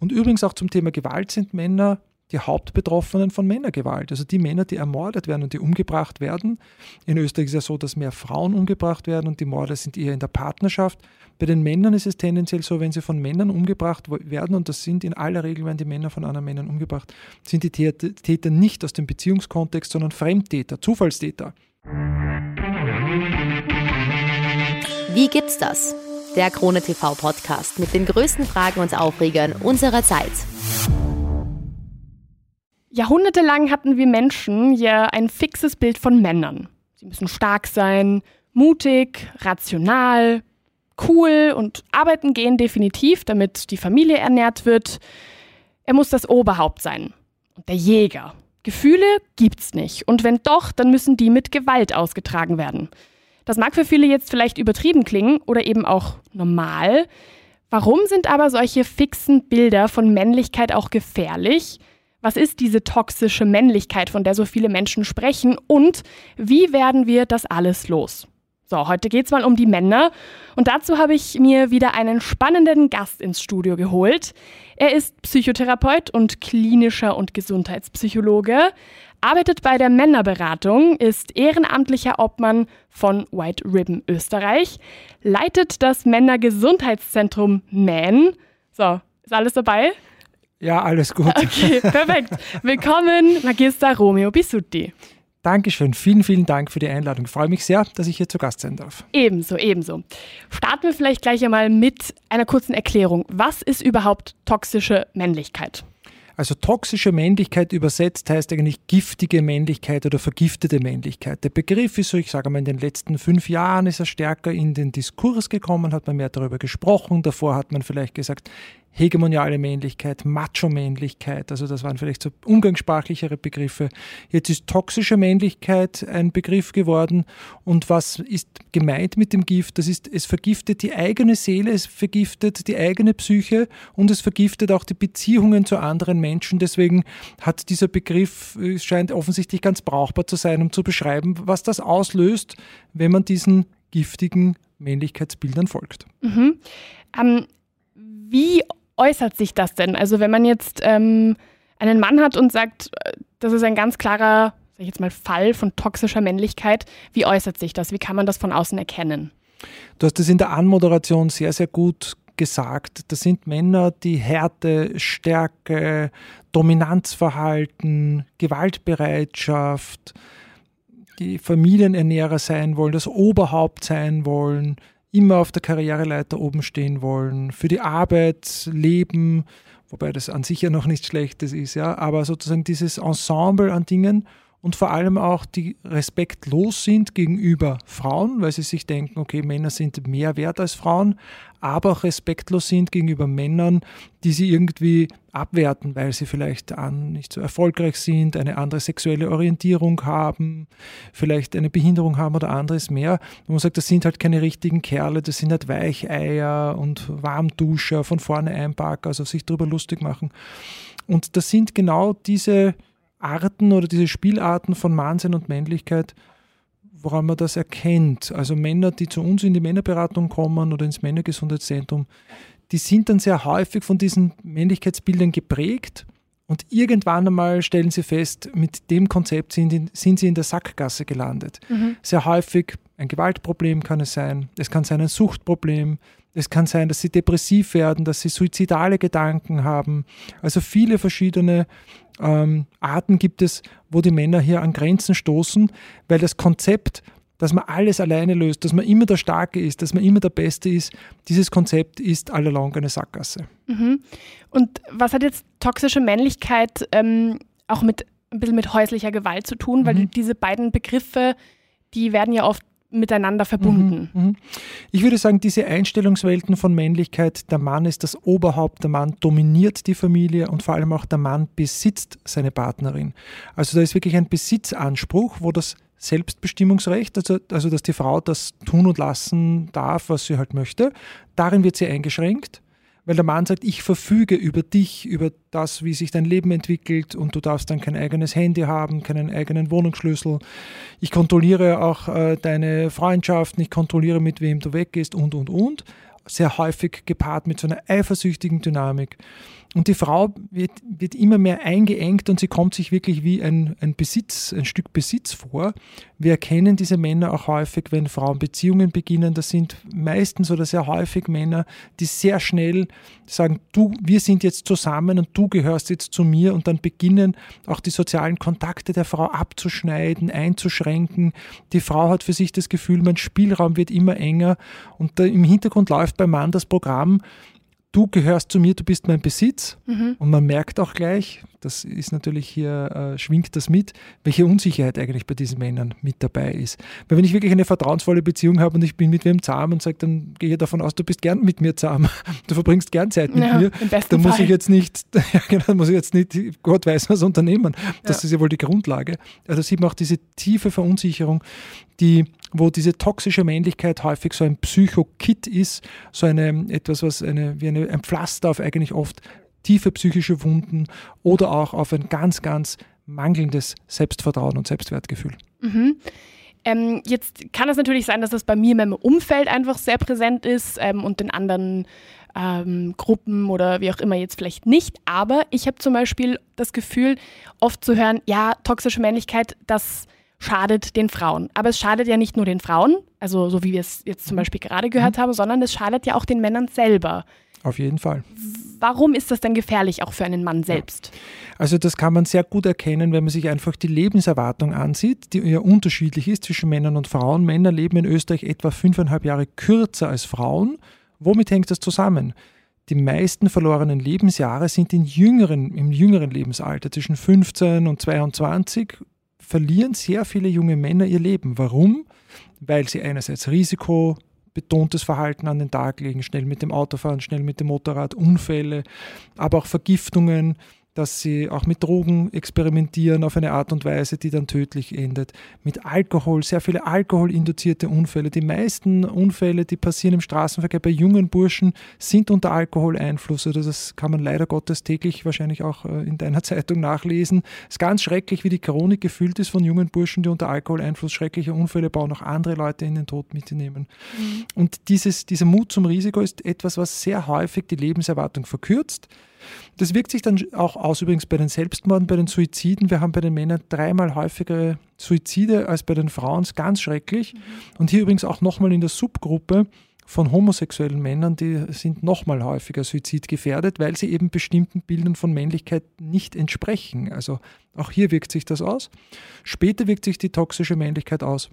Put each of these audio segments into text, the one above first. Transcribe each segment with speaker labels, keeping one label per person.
Speaker 1: Und übrigens auch zum Thema Gewalt sind Männer die Hauptbetroffenen von Männergewalt. Also die Männer, die ermordet werden und die umgebracht werden. In Österreich ist es ja so, dass mehr Frauen umgebracht werden und die Morde sind eher in der Partnerschaft. Bei den Männern ist es tendenziell so, wenn sie von Männern umgebracht werden, und das sind in aller Regel, wenn die Männer von anderen Männern umgebracht, sind die Täter nicht aus dem Beziehungskontext, sondern Fremdtäter, Zufallstäter.
Speaker 2: Wie gibt's das? Der Krone TV Podcast mit den größten Fragen und Aufregern unserer Zeit.
Speaker 3: Jahrhundertelang hatten wir Menschen ja ein fixes Bild von Männern. Sie müssen stark sein, mutig, rational, cool und arbeiten gehen definitiv, damit die Familie ernährt wird. Er muss das Oberhaupt sein. Und der Jäger. Gefühle gibt's nicht. Und wenn doch, dann müssen die mit Gewalt ausgetragen werden. Das mag für viele jetzt vielleicht übertrieben klingen oder eben auch normal. Warum sind aber solche fixen Bilder von Männlichkeit auch gefährlich? Was ist diese toxische Männlichkeit, von der so viele Menschen sprechen? Und wie werden wir das alles los? So, heute geht es mal um die Männer. Und dazu habe ich mir wieder einen spannenden Gast ins Studio geholt. Er ist Psychotherapeut und klinischer und Gesundheitspsychologe, arbeitet bei der Männerberatung, ist ehrenamtlicher Obmann von White Ribbon Österreich, leitet das Männergesundheitszentrum MAN. So, ist alles dabei?
Speaker 1: Ja, alles gut.
Speaker 3: Okay, perfekt. Willkommen, Magister Romeo Bisutti.
Speaker 1: Dankeschön. Vielen, vielen Dank für die Einladung. Ich freue mich sehr, dass ich hier zu Gast sein darf.
Speaker 3: Ebenso, ebenso. Starten wir vielleicht gleich einmal mit einer kurzen Erklärung. Was ist überhaupt toxische Männlichkeit?
Speaker 1: Also toxische Männlichkeit übersetzt heißt eigentlich giftige Männlichkeit oder vergiftete Männlichkeit. Der Begriff ist so, ich sage mal, in den letzten fünf Jahren ist er stärker in den Diskurs gekommen, hat man mehr darüber gesprochen. Davor hat man vielleicht gesagt, hegemoniale Männlichkeit, Macho-Männlichkeit, also das waren vielleicht so umgangssprachlichere Begriffe. Jetzt ist toxische Männlichkeit ein Begriff geworden und was ist gemeint mit dem Gift? Das ist, es vergiftet die eigene Seele, es vergiftet die eigene Psyche und es vergiftet auch die Beziehungen zu anderen Menschen. Deswegen hat dieser Begriff, es scheint offensichtlich ganz brauchbar zu sein, um zu beschreiben, was das auslöst, wenn man diesen giftigen Männlichkeitsbildern folgt.
Speaker 3: Mhm. Ähm, wie äußert sich das denn? Also wenn man jetzt ähm, einen Mann hat und sagt, äh, das ist ein ganz klarer, sag ich jetzt mal, Fall von toxischer Männlichkeit, wie äußert sich das? Wie kann man das von außen erkennen?
Speaker 1: Du hast das in der Anmoderation sehr, sehr gut gesagt. Das sind Männer, die Härte, Stärke, Dominanzverhalten, Gewaltbereitschaft, die Familienernährer sein wollen, das Oberhaupt sein wollen, immer auf der Karriereleiter oben stehen wollen, für die Arbeit leben, wobei das an sich ja noch nichts Schlechtes ist, ja, aber sozusagen dieses Ensemble an Dingen und vor allem auch die respektlos sind gegenüber Frauen, weil sie sich denken, okay, Männer sind mehr wert als Frauen, aber auch respektlos sind gegenüber Männern, die sie irgendwie abwerten, weil sie vielleicht an nicht so erfolgreich sind, eine andere sexuelle Orientierung haben, vielleicht eine Behinderung haben oder anderes mehr. Und man sagt, das sind halt keine richtigen Kerle, das sind halt Weicheier und Warmduscher, von vorne einpacken, also sich darüber lustig machen. Und das sind genau diese Arten oder diese Spielarten von Wahnsinn und Männlichkeit, woran man das erkennt. Also Männer, die zu uns in die Männerberatung kommen oder ins Männergesundheitszentrum, die sind dann sehr häufig von diesen Männlichkeitsbildern geprägt und irgendwann einmal stellen sie fest, mit dem Konzept sind, sind sie in der Sackgasse gelandet. Mhm. Sehr häufig ein Gewaltproblem kann es sein, es kann sein ein Suchtproblem, es kann sein, dass sie depressiv werden, dass sie suizidale Gedanken haben. Also viele verschiedene ähm, Arten gibt es, wo die Männer hier an Grenzen stoßen, weil das Konzept, dass man alles alleine löst, dass man immer der Starke ist, dass man immer der Beste ist, dieses Konzept ist allalong eine Sackgasse.
Speaker 3: Mhm. Und was hat jetzt toxische Männlichkeit ähm, auch mit ein bisschen mit häuslicher Gewalt zu tun? Weil mhm. diese beiden Begriffe, die werden ja oft miteinander verbunden. Mhm,
Speaker 1: mhm. Ich würde sagen, diese Einstellungswelten von Männlichkeit, der Mann ist das Oberhaupt, der Mann dominiert die Familie und vor allem auch der Mann besitzt seine Partnerin. Also da ist wirklich ein Besitzanspruch, wo das Selbstbestimmungsrecht, also, also dass die Frau das tun und lassen darf, was sie halt möchte, darin wird sie eingeschränkt weil der Mann sagt, ich verfüge über dich, über das, wie sich dein Leben entwickelt und du darfst dann kein eigenes Handy haben, keinen eigenen Wohnungsschlüssel. Ich kontrolliere auch äh, deine Freundschaften, ich kontrolliere, mit wem du weggehst und, und, und. Sehr häufig gepaart mit so einer eifersüchtigen Dynamik. Und die Frau wird, wird immer mehr eingeengt und sie kommt sich wirklich wie ein, ein Besitz, ein Stück Besitz vor. Wir erkennen diese Männer auch häufig, wenn Frauen Beziehungen beginnen. Das sind meistens oder sehr häufig Männer, die sehr schnell sagen, du, wir sind jetzt zusammen und du gehörst jetzt zu mir und dann beginnen auch die sozialen Kontakte der Frau abzuschneiden, einzuschränken. Die Frau hat für sich das Gefühl, mein Spielraum wird immer enger und im Hintergrund läuft beim Mann das Programm, du gehörst zu mir, du bist mein Besitz. Mhm. Und man merkt auch gleich, das ist natürlich hier, äh, schwingt das mit, welche Unsicherheit eigentlich bei diesen Männern mit dabei ist. Weil wenn ich wirklich eine vertrauensvolle Beziehung habe und ich bin mit wem zahm und sage, dann gehe ich davon aus, du bist gern mit mir zahm, du verbringst gern Zeit mit ja, mir, dann muss Fall. ich jetzt nicht, ja genau, muss ich jetzt nicht, Gott weiß was unternehmen. Das ja. ist ja wohl die Grundlage. Also sieht man auch diese tiefe Verunsicherung, die, wo diese toxische Männlichkeit häufig so ein Psychokit ist, so eine, etwas, was eine, wie eine, ein Pflaster auf eigentlich oft tiefe psychische Wunden oder auch auf ein ganz, ganz mangelndes Selbstvertrauen und Selbstwertgefühl.
Speaker 3: Mhm. Ähm, jetzt kann es natürlich sein, dass das bei mir in meinem Umfeld einfach sehr präsent ist ähm, und in anderen ähm, Gruppen oder wie auch immer jetzt vielleicht nicht. Aber ich habe zum Beispiel das Gefühl, oft zu hören, ja, toxische Männlichkeit, das schadet den Frauen. Aber es schadet ja nicht nur den Frauen, also so wie wir es jetzt zum mhm. Beispiel gerade gehört mhm. haben, sondern es schadet ja auch den Männern selber.
Speaker 1: Auf jeden Fall.
Speaker 3: Warum ist das denn gefährlich auch für einen Mann selbst?
Speaker 1: Also das kann man sehr gut erkennen, wenn man sich einfach die Lebenserwartung ansieht, die ja unterschiedlich ist zwischen Männern und Frauen. Männer leben in Österreich etwa fünfeinhalb Jahre kürzer als Frauen. Womit hängt das zusammen? Die meisten verlorenen Lebensjahre sind in jüngeren, im jüngeren Lebensalter, zwischen 15 und 22, verlieren sehr viele junge Männer ihr Leben. Warum? Weil sie einerseits Risiko betontes Verhalten an den Tag legen, schnell mit dem Auto fahren, schnell mit dem Motorrad, Unfälle, aber auch Vergiftungen, dass sie auch mit Drogen experimentieren auf eine Art und Weise, die dann tödlich endet. Mit Alkohol, sehr viele alkoholinduzierte Unfälle. Die meisten Unfälle, die passieren im Straßenverkehr bei jungen Burschen, sind unter Alkoholeinfluss. Also das kann man leider Gottes täglich wahrscheinlich auch äh, in deiner Zeitung nachlesen. Es ist ganz schrecklich, wie die Chronik gefüllt ist von jungen Burschen, die unter Alkoholeinfluss schreckliche Unfälle bauen, auch andere Leute in den Tod mitnehmen. Mhm. Und dieses, dieser Mut zum Risiko ist etwas, was sehr häufig die Lebenserwartung verkürzt. Das wirkt sich dann auch aus übrigens bei den Selbstmorden, bei den Suiziden. Wir haben bei den Männern dreimal häufigere Suizide als bei den Frauen. Das ist ganz schrecklich. Mhm. Und hier übrigens auch nochmal in der Subgruppe von homosexuellen Männern, die sind nochmal häufiger suizidgefährdet, weil sie eben bestimmten Bildern von Männlichkeit nicht entsprechen. Also auch hier wirkt sich das aus. Später wirkt sich die toxische Männlichkeit aus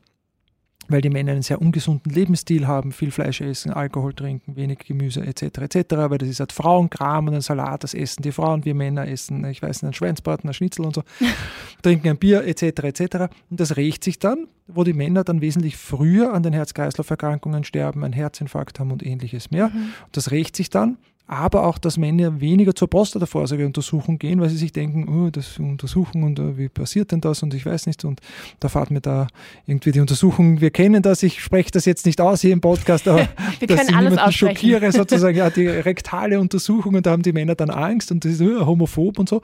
Speaker 1: weil die Männer einen sehr ungesunden Lebensstil haben, viel Fleisch essen, Alkohol trinken, wenig Gemüse etc. etc. Weil das ist halt Frauenkram und ein Salat, das essen die Frauen, wir Männer essen, ich weiß nicht, einen Schweinsbraten, einen Schnitzel und so, trinken ein Bier etc. etc. Und das rächt sich dann, wo die Männer dann wesentlich früher an den Herz-Kreislauf-Erkrankungen sterben, einen Herzinfarkt haben und ähnliches mehr. Mhm. Und das rächt sich dann aber auch, dass Männer weniger zur Prostata-Vorsorgeuntersuchung gehen, weil sie sich denken, oh, das Untersuchung und uh, wie passiert denn das und ich weiß nicht. Und da fahrt mir da irgendwie die Untersuchung, wir kennen das, ich spreche das jetzt nicht aus hier im Podcast, aber
Speaker 3: wir dass ich niemanden
Speaker 1: schockiere sozusagen, ja, die rektale Untersuchung und da haben die Männer dann Angst und das ist uh, homophob und so.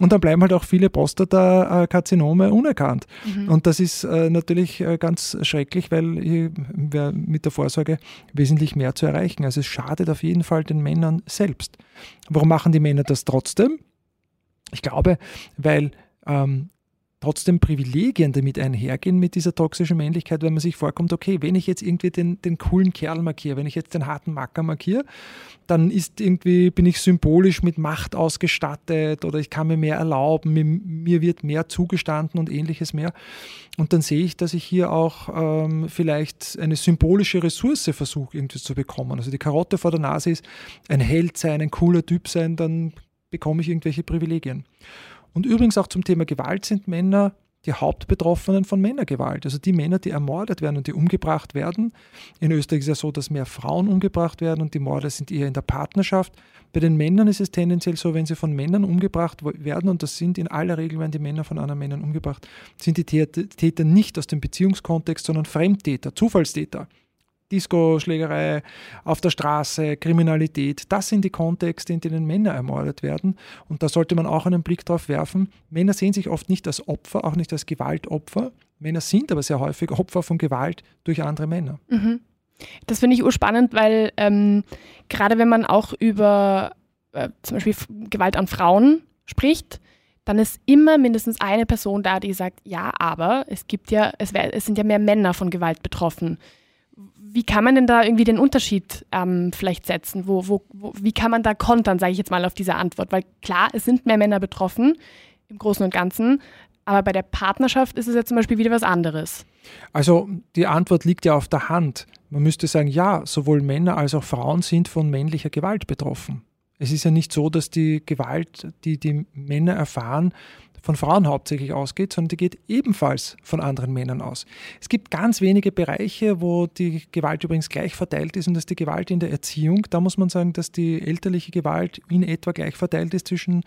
Speaker 1: Und dann bleiben halt auch viele Prostata-Karzinome unerkannt. Mhm. und das ist äh, natürlich äh, ganz schrecklich, weil hier wäre mit der Vorsorge wesentlich mehr zu erreichen, also es schadet auf jeden Fall den Männern Männern selbst. Warum machen die Männer das trotzdem? Ich glaube, weil ähm, trotzdem Privilegien damit einhergehen mit dieser toxischen Männlichkeit, wenn man sich vorkommt, okay, wenn ich jetzt irgendwie den, den coolen Kerl markiere, wenn ich jetzt den harten Macker markiere, dann ist irgendwie, bin ich symbolisch mit Macht ausgestattet oder ich kann mir mehr erlauben, mir, mir wird mehr zugestanden und ähnliches mehr. Und dann sehe ich, dass ich hier auch ähm, vielleicht eine symbolische Ressource versuche irgendwie zu bekommen. Also die Karotte vor der Nase ist ein Held sein, ein cooler Typ sein, dann bekomme ich irgendwelche Privilegien. Und übrigens auch zum Thema Gewalt sind Männer die Hauptbetroffenen von Männergewalt. Also die Männer, die ermordet werden und die umgebracht werden. In Österreich ist es ja so, dass mehr Frauen umgebracht werden und die Morde sind eher in der Partnerschaft. Bei den Männern ist es tendenziell so, wenn sie von Männern umgebracht werden, und das sind in aller Regel, wenn die Männer von anderen Männern umgebracht, sind die Täter nicht aus dem Beziehungskontext, sondern Fremdtäter, Zufallstäter. Disco-Schlägerei auf der Straße, Kriminalität. Das sind die Kontexte, in denen Männer ermordet werden. Und da sollte man auch einen Blick drauf werfen. Männer sehen sich oft nicht als Opfer, auch nicht als Gewaltopfer. Männer sind aber sehr häufig Opfer von Gewalt durch andere Männer.
Speaker 3: Mhm. Das finde ich urspannend, weil ähm, gerade wenn man auch über äh, zum Beispiel Gewalt an Frauen spricht, dann ist immer mindestens eine Person da, die sagt, ja, aber es gibt ja, es, es sind ja mehr Männer von Gewalt betroffen. Wie kann man denn da irgendwie den Unterschied ähm, vielleicht setzen? Wo, wo, wo, wie kann man da kontern, sage ich jetzt mal, auf diese Antwort? Weil klar, es sind mehr Männer betroffen im Großen und Ganzen, aber bei der Partnerschaft ist es ja zum Beispiel wieder was anderes.
Speaker 1: Also die Antwort liegt ja auf der Hand. Man müsste sagen, ja, sowohl Männer als auch Frauen sind von männlicher Gewalt betroffen. Es ist ja nicht so, dass die Gewalt, die die Männer erfahren, von Frauen hauptsächlich ausgeht, sondern die geht ebenfalls von anderen Männern aus. Es gibt ganz wenige Bereiche, wo die Gewalt übrigens gleich verteilt ist und das ist die Gewalt in der Erziehung. Da muss man sagen, dass die elterliche Gewalt in etwa gleich verteilt ist zwischen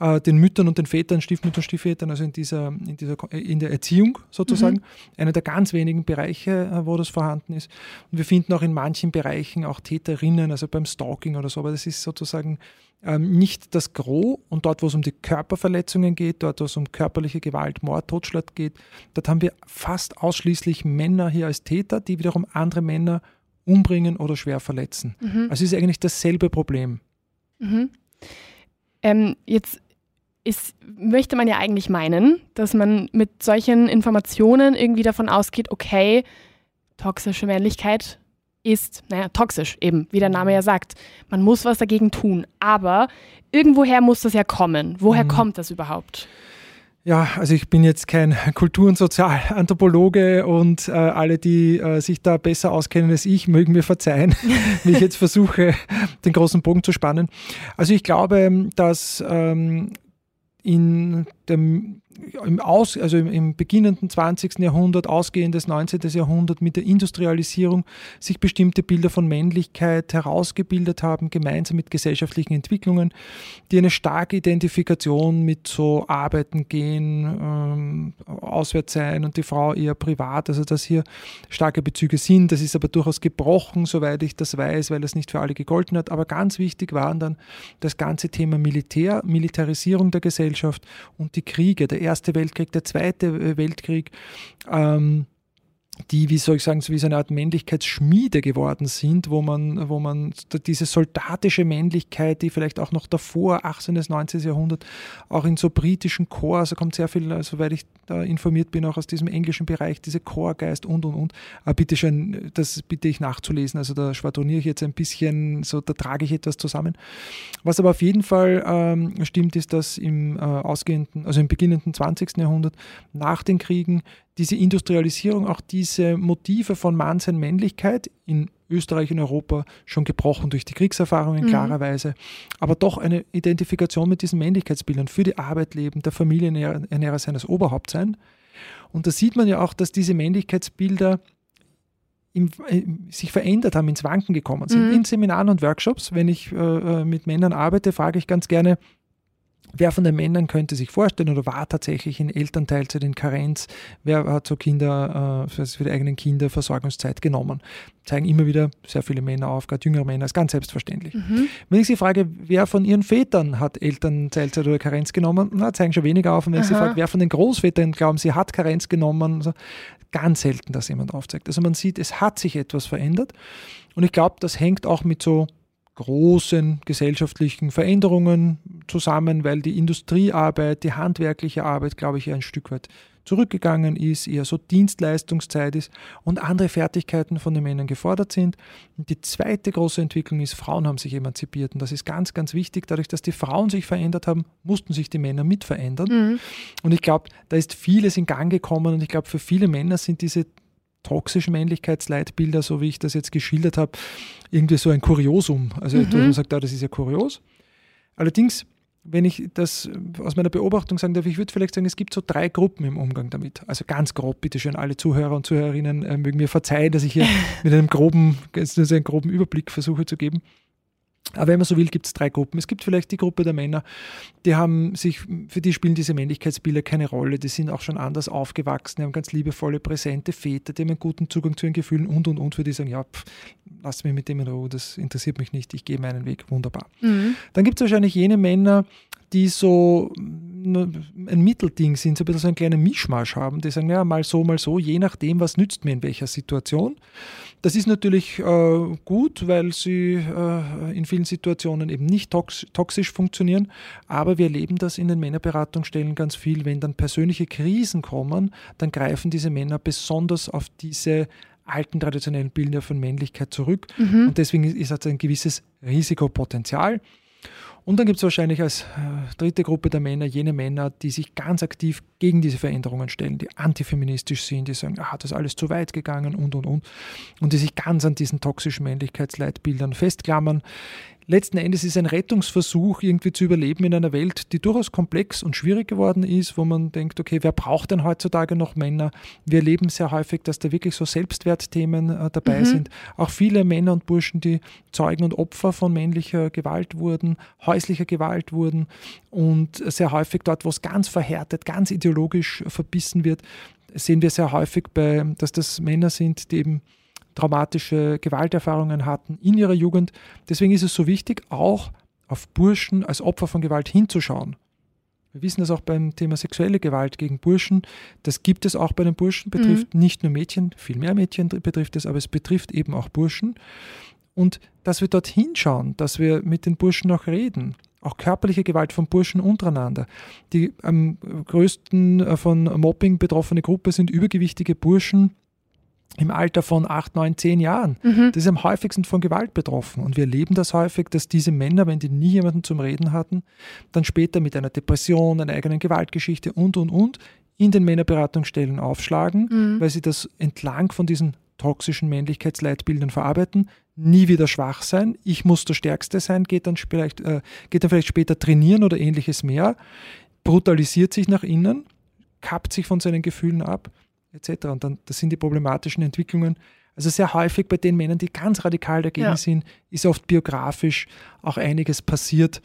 Speaker 1: äh, den Müttern und den Vätern, Stiefmüttern, Stiefvätern, also in, dieser, in, dieser, in der Erziehung sozusagen. Mhm. Einer der ganz wenigen Bereiche, äh, wo das vorhanden ist. Und wir finden auch in manchen Bereichen auch Täterinnen, also beim Stalking oder so, aber das ist sozusagen ähm, nicht das Gros und dort, wo es um die Körperverletzungen geht, dort, wo es um körperliche Gewalt, Mord, Totschlag geht, dort haben wir fast ausschließlich Männer hier als Täter, die wiederum andere Männer umbringen oder schwer verletzen. Mhm. Also ist eigentlich dasselbe Problem.
Speaker 3: Mhm. Ähm, jetzt ist, möchte man ja eigentlich meinen, dass man mit solchen Informationen irgendwie davon ausgeht, okay, toxische Männlichkeit ist, naja, toxisch eben, wie der Name ja sagt. Man muss was dagegen tun. Aber irgendwoher muss das ja kommen. Woher mhm. kommt das überhaupt?
Speaker 1: Ja, also ich bin jetzt kein Kultur- und Sozialanthropologe und äh, alle, die äh, sich da besser auskennen als ich, mögen mir verzeihen, wie ich jetzt versuche, den großen Bogen zu spannen. Also ich glaube, dass ähm, in dem im, Aus, also im, im, beginnenden 20. Jahrhundert, ausgehendes 19. Jahrhundert mit der Industrialisierung sich bestimmte Bilder von Männlichkeit herausgebildet haben, gemeinsam mit gesellschaftlichen Entwicklungen, die eine starke Identifikation mit so Arbeiten gehen, ähm, auswärts sein und die Frau eher privat, also dass hier starke Bezüge sind. Das ist aber durchaus gebrochen, soweit ich das weiß, weil es nicht für alle gegolten hat. Aber ganz wichtig waren dann das ganze Thema Militär, Militarisierung der Gesellschaft und die Kriege. Der Erste Weltkrieg, der Zweite äh, Weltkrieg, ähm, die, wie soll ich sagen, so wie so eine Art Männlichkeitsschmiede geworden sind, wo man, wo man diese soldatische Männlichkeit, die vielleicht auch noch davor, 18. bis 19. Jahrhundert, auch in so britischen Chor, also kommt sehr viel, äh, soweit ich da informiert bin, auch aus diesem englischen Bereich, diese Chorgeist und und und. Aber bitte schön, das bitte ich nachzulesen. Also da schwadroniere ich jetzt ein bisschen, so da trage ich etwas zusammen. Was aber auf jeden Fall ähm, stimmt, ist, dass im äh, ausgehenden, also im beginnenden 20. Jahrhundert nach den Kriegen diese Industrialisierung auch diese Motive von Mann sein Männlichkeit in Österreich und Europa schon gebrochen durch die Kriegserfahrungen, mhm. klarerweise, aber doch eine Identifikation mit diesen Männlichkeitsbildern für die Arbeit leben, der Familienernährer sein, das Oberhaupt sein. Und da sieht man ja auch, dass diese Männlichkeitsbilder im, äh, sich verändert haben, ins Wanken gekommen sind. Mhm. In Seminaren und Workshops, wenn ich äh, äh mit Männern arbeite, frage ich ganz gerne, Wer von den Männern könnte sich vorstellen oder war tatsächlich in Elternteilzeit in Karenz? Wer hat so Kinder, äh, für die eigenen Kinder Versorgungszeit genommen? Zeigen immer wieder sehr viele Männer auf, gerade jüngere Männer, ist ganz selbstverständlich. Mhm. Wenn ich sie frage, wer von ihren Vätern hat Elternteilzeit oder Karenz genommen, na, zeigen schon weniger auf. Und wenn Aha. ich sie frage, wer von den Großvätern glauben, sie hat Karenz genommen, also ganz selten, dass jemand aufzeigt. Also man sieht, es hat sich etwas verändert. Und ich glaube, das hängt auch mit so großen gesellschaftlichen Veränderungen zusammen, weil die Industriearbeit, die handwerkliche Arbeit, glaube ich, ein Stück weit zurückgegangen ist, eher so Dienstleistungszeit ist und andere Fertigkeiten von den Männern gefordert sind. Und die zweite große Entwicklung ist, Frauen haben sich emanzipiert und das ist ganz, ganz wichtig. Dadurch, dass die Frauen sich verändert haben, mussten sich die Männer mit verändern. Mhm. Und ich glaube, da ist vieles in Gang gekommen und ich glaube, für viele Männer sind diese toxischen Männlichkeitsleitbilder, so wie ich das jetzt geschildert habe, irgendwie so ein Kuriosum. Also mhm. man sagt, ah, das ist ja kurios. Allerdings, wenn ich das aus meiner Beobachtung sagen darf, ich würde vielleicht sagen, es gibt so drei Gruppen im Umgang damit. Also ganz grob, bitte schön, alle Zuhörer und Zuhörerinnen äh, mögen mir verzeihen, dass ich hier mit einem groben, einen groben Überblick versuche zu geben. Aber wenn man so will, gibt es drei Gruppen. Es gibt vielleicht die Gruppe der Männer, die haben sich, für die spielen diese Männlichkeitsbilder keine Rolle, die sind auch schon anders aufgewachsen, die haben ganz liebevolle, präsente Väter, die haben einen guten Zugang zu ihren Gefühlen und und und, für die sagen, ja, pff, lass mich mit dem in Ruhe, das interessiert mich nicht, ich gehe meinen Weg, wunderbar. Mhm. Dann gibt es wahrscheinlich jene Männer, die so ein Mittelding sind, so ein bisschen so einen kleinen Mischmasch haben, die sagen, ja, mal so, mal so, je nachdem, was nützt mir in welcher Situation. Das ist natürlich äh, gut, weil sie äh, in vielen Situationen eben nicht tox toxisch funktionieren, aber wir erleben das in den Männerberatungsstellen ganz viel. Wenn dann persönliche Krisen kommen, dann greifen diese Männer besonders auf diese alten traditionellen Bilder von Männlichkeit zurück. Mhm. Und deswegen ist es ein gewisses Risikopotenzial. Und dann gibt es wahrscheinlich als äh, dritte Gruppe der Männer jene Männer, die sich ganz aktiv gegen diese Veränderungen stellen, die antifeministisch sind, die sagen, ah, das ist alles zu weit gegangen und und und. Und die sich ganz an diesen toxischen Männlichkeitsleitbildern festklammern letzten Endes ist ein Rettungsversuch, irgendwie zu überleben in einer Welt, die durchaus komplex und schwierig geworden ist, wo man denkt, okay, wer braucht denn heutzutage noch Männer? Wir erleben sehr häufig, dass da wirklich so Selbstwertthemen äh, dabei mhm. sind. Auch viele Männer und Burschen, die Zeugen und Opfer von männlicher Gewalt wurden, häuslicher Gewalt wurden und sehr häufig dort, wo es ganz verhärtet, ganz ideologisch verbissen wird, sehen wir sehr häufig, bei, dass das Männer sind, die eben traumatische Gewalterfahrungen hatten in ihrer Jugend. Deswegen ist es so wichtig, auch auf Burschen als Opfer von Gewalt hinzuschauen. Wir wissen das auch beim Thema sexuelle Gewalt gegen Burschen. Das gibt es auch bei den Burschen, betrifft mhm. nicht nur Mädchen, viel mehr Mädchen betrifft es, aber es betrifft eben auch Burschen. Und dass wir dort hinschauen, dass wir mit den Burschen auch reden. Auch körperliche Gewalt von Burschen untereinander. Die am größten äh, von Mobbing betroffene Gruppe sind übergewichtige Burschen, im Alter von 8, 9, 10 Jahren. Mhm. Das ist am häufigsten von Gewalt betroffen. Und wir erleben das häufig, dass diese Männer, wenn die nie jemanden zum Reden hatten, dann später mit einer Depression, einer eigenen Gewaltgeschichte und, und, und in den Männerberatungsstellen aufschlagen, mhm. weil sie das entlang von diesen toxischen Männlichkeitsleitbildern verarbeiten, nie wieder schwach sein, ich muss der Stärkste sein, geht dann vielleicht, äh, geht dann vielleicht später trainieren oder ähnliches mehr, brutalisiert sich nach innen, kappt sich von seinen Gefühlen ab etc. Und dann, das sind die problematischen Entwicklungen. Also sehr häufig bei den Männern, die ganz radikal dagegen ja. sind, ist oft biografisch auch einiges passiert.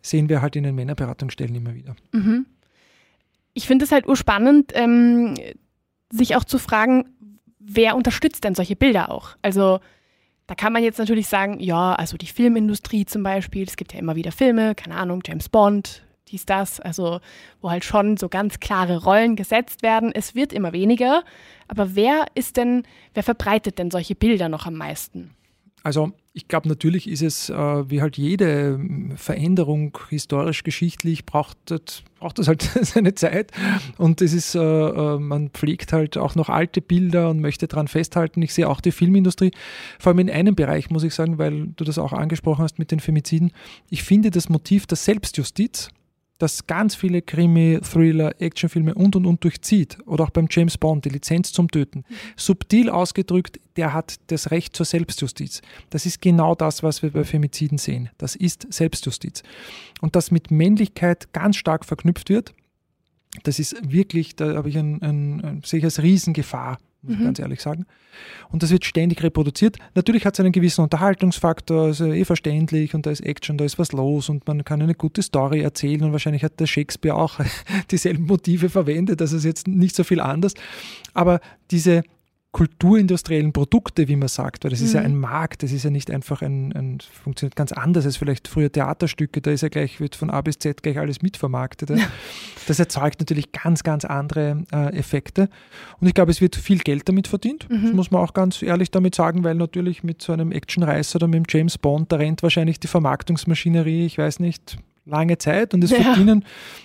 Speaker 1: Sehen wir halt in den Männerberatungsstellen immer wieder.
Speaker 3: Mhm. Ich finde es halt urspannend, ähm, sich auch zu fragen, wer unterstützt denn solche Bilder auch? Also da kann man jetzt natürlich sagen, ja, also die Filmindustrie zum Beispiel, es gibt ja immer wieder Filme, keine Ahnung, James Bond, dies, das, also wo halt schon so ganz klare Rollen gesetzt werden. Es wird immer weniger, aber wer ist denn, wer verbreitet denn solche Bilder noch am meisten?
Speaker 1: Also ich glaube, natürlich ist es, äh, wie halt jede Veränderung historisch, geschichtlich, braucht, braucht das halt seine Zeit. Und es ist, äh, äh, man pflegt halt auch noch alte Bilder und möchte daran festhalten. Ich sehe auch die Filmindustrie, vor allem in einem Bereich, muss ich sagen, weil du das auch angesprochen hast mit den Femiziden. Ich finde das Motiv der Selbstjustiz, das ganz viele Krimi, Thriller, Actionfilme und und und durchzieht. Oder auch beim James Bond, die Lizenz zum Töten. Mhm. Subtil ausgedrückt, der hat das Recht zur Selbstjustiz. Das ist genau das, was wir bei Femiziden sehen. Das ist Selbstjustiz. Und das mit Männlichkeit ganz stark verknüpft wird, das ist wirklich, da habe ich ein, ein, ein, sehe ich als Riesengefahr muss ich mhm. ganz ehrlich sagen. Und das wird ständig reproduziert. Natürlich hat es einen gewissen Unterhaltungsfaktor, also eh verständlich und da ist Action, da ist was los und man kann eine gute Story erzählen und wahrscheinlich hat der Shakespeare auch dieselben Motive verwendet, das ist jetzt nicht so viel anders. Aber diese kulturindustriellen Produkte, wie man sagt, weil das mhm. ist ja mhm. ein Markt, das ist ja nicht einfach ein, ein, funktioniert ganz anders als vielleicht früher Theaterstücke, da ist ja gleich, wird von A bis Z gleich alles mitvermarktet. Ja. Das erzeugt natürlich ganz, ganz andere äh, Effekte. Und ich glaube, es wird viel Geld damit verdient. Mhm. Das muss man auch ganz ehrlich damit sagen, weil natürlich mit so einem Actionreißer oder mit dem James Bond, da rennt wahrscheinlich die Vermarktungsmaschinerie, ich weiß nicht, lange Zeit und es ja. verdienen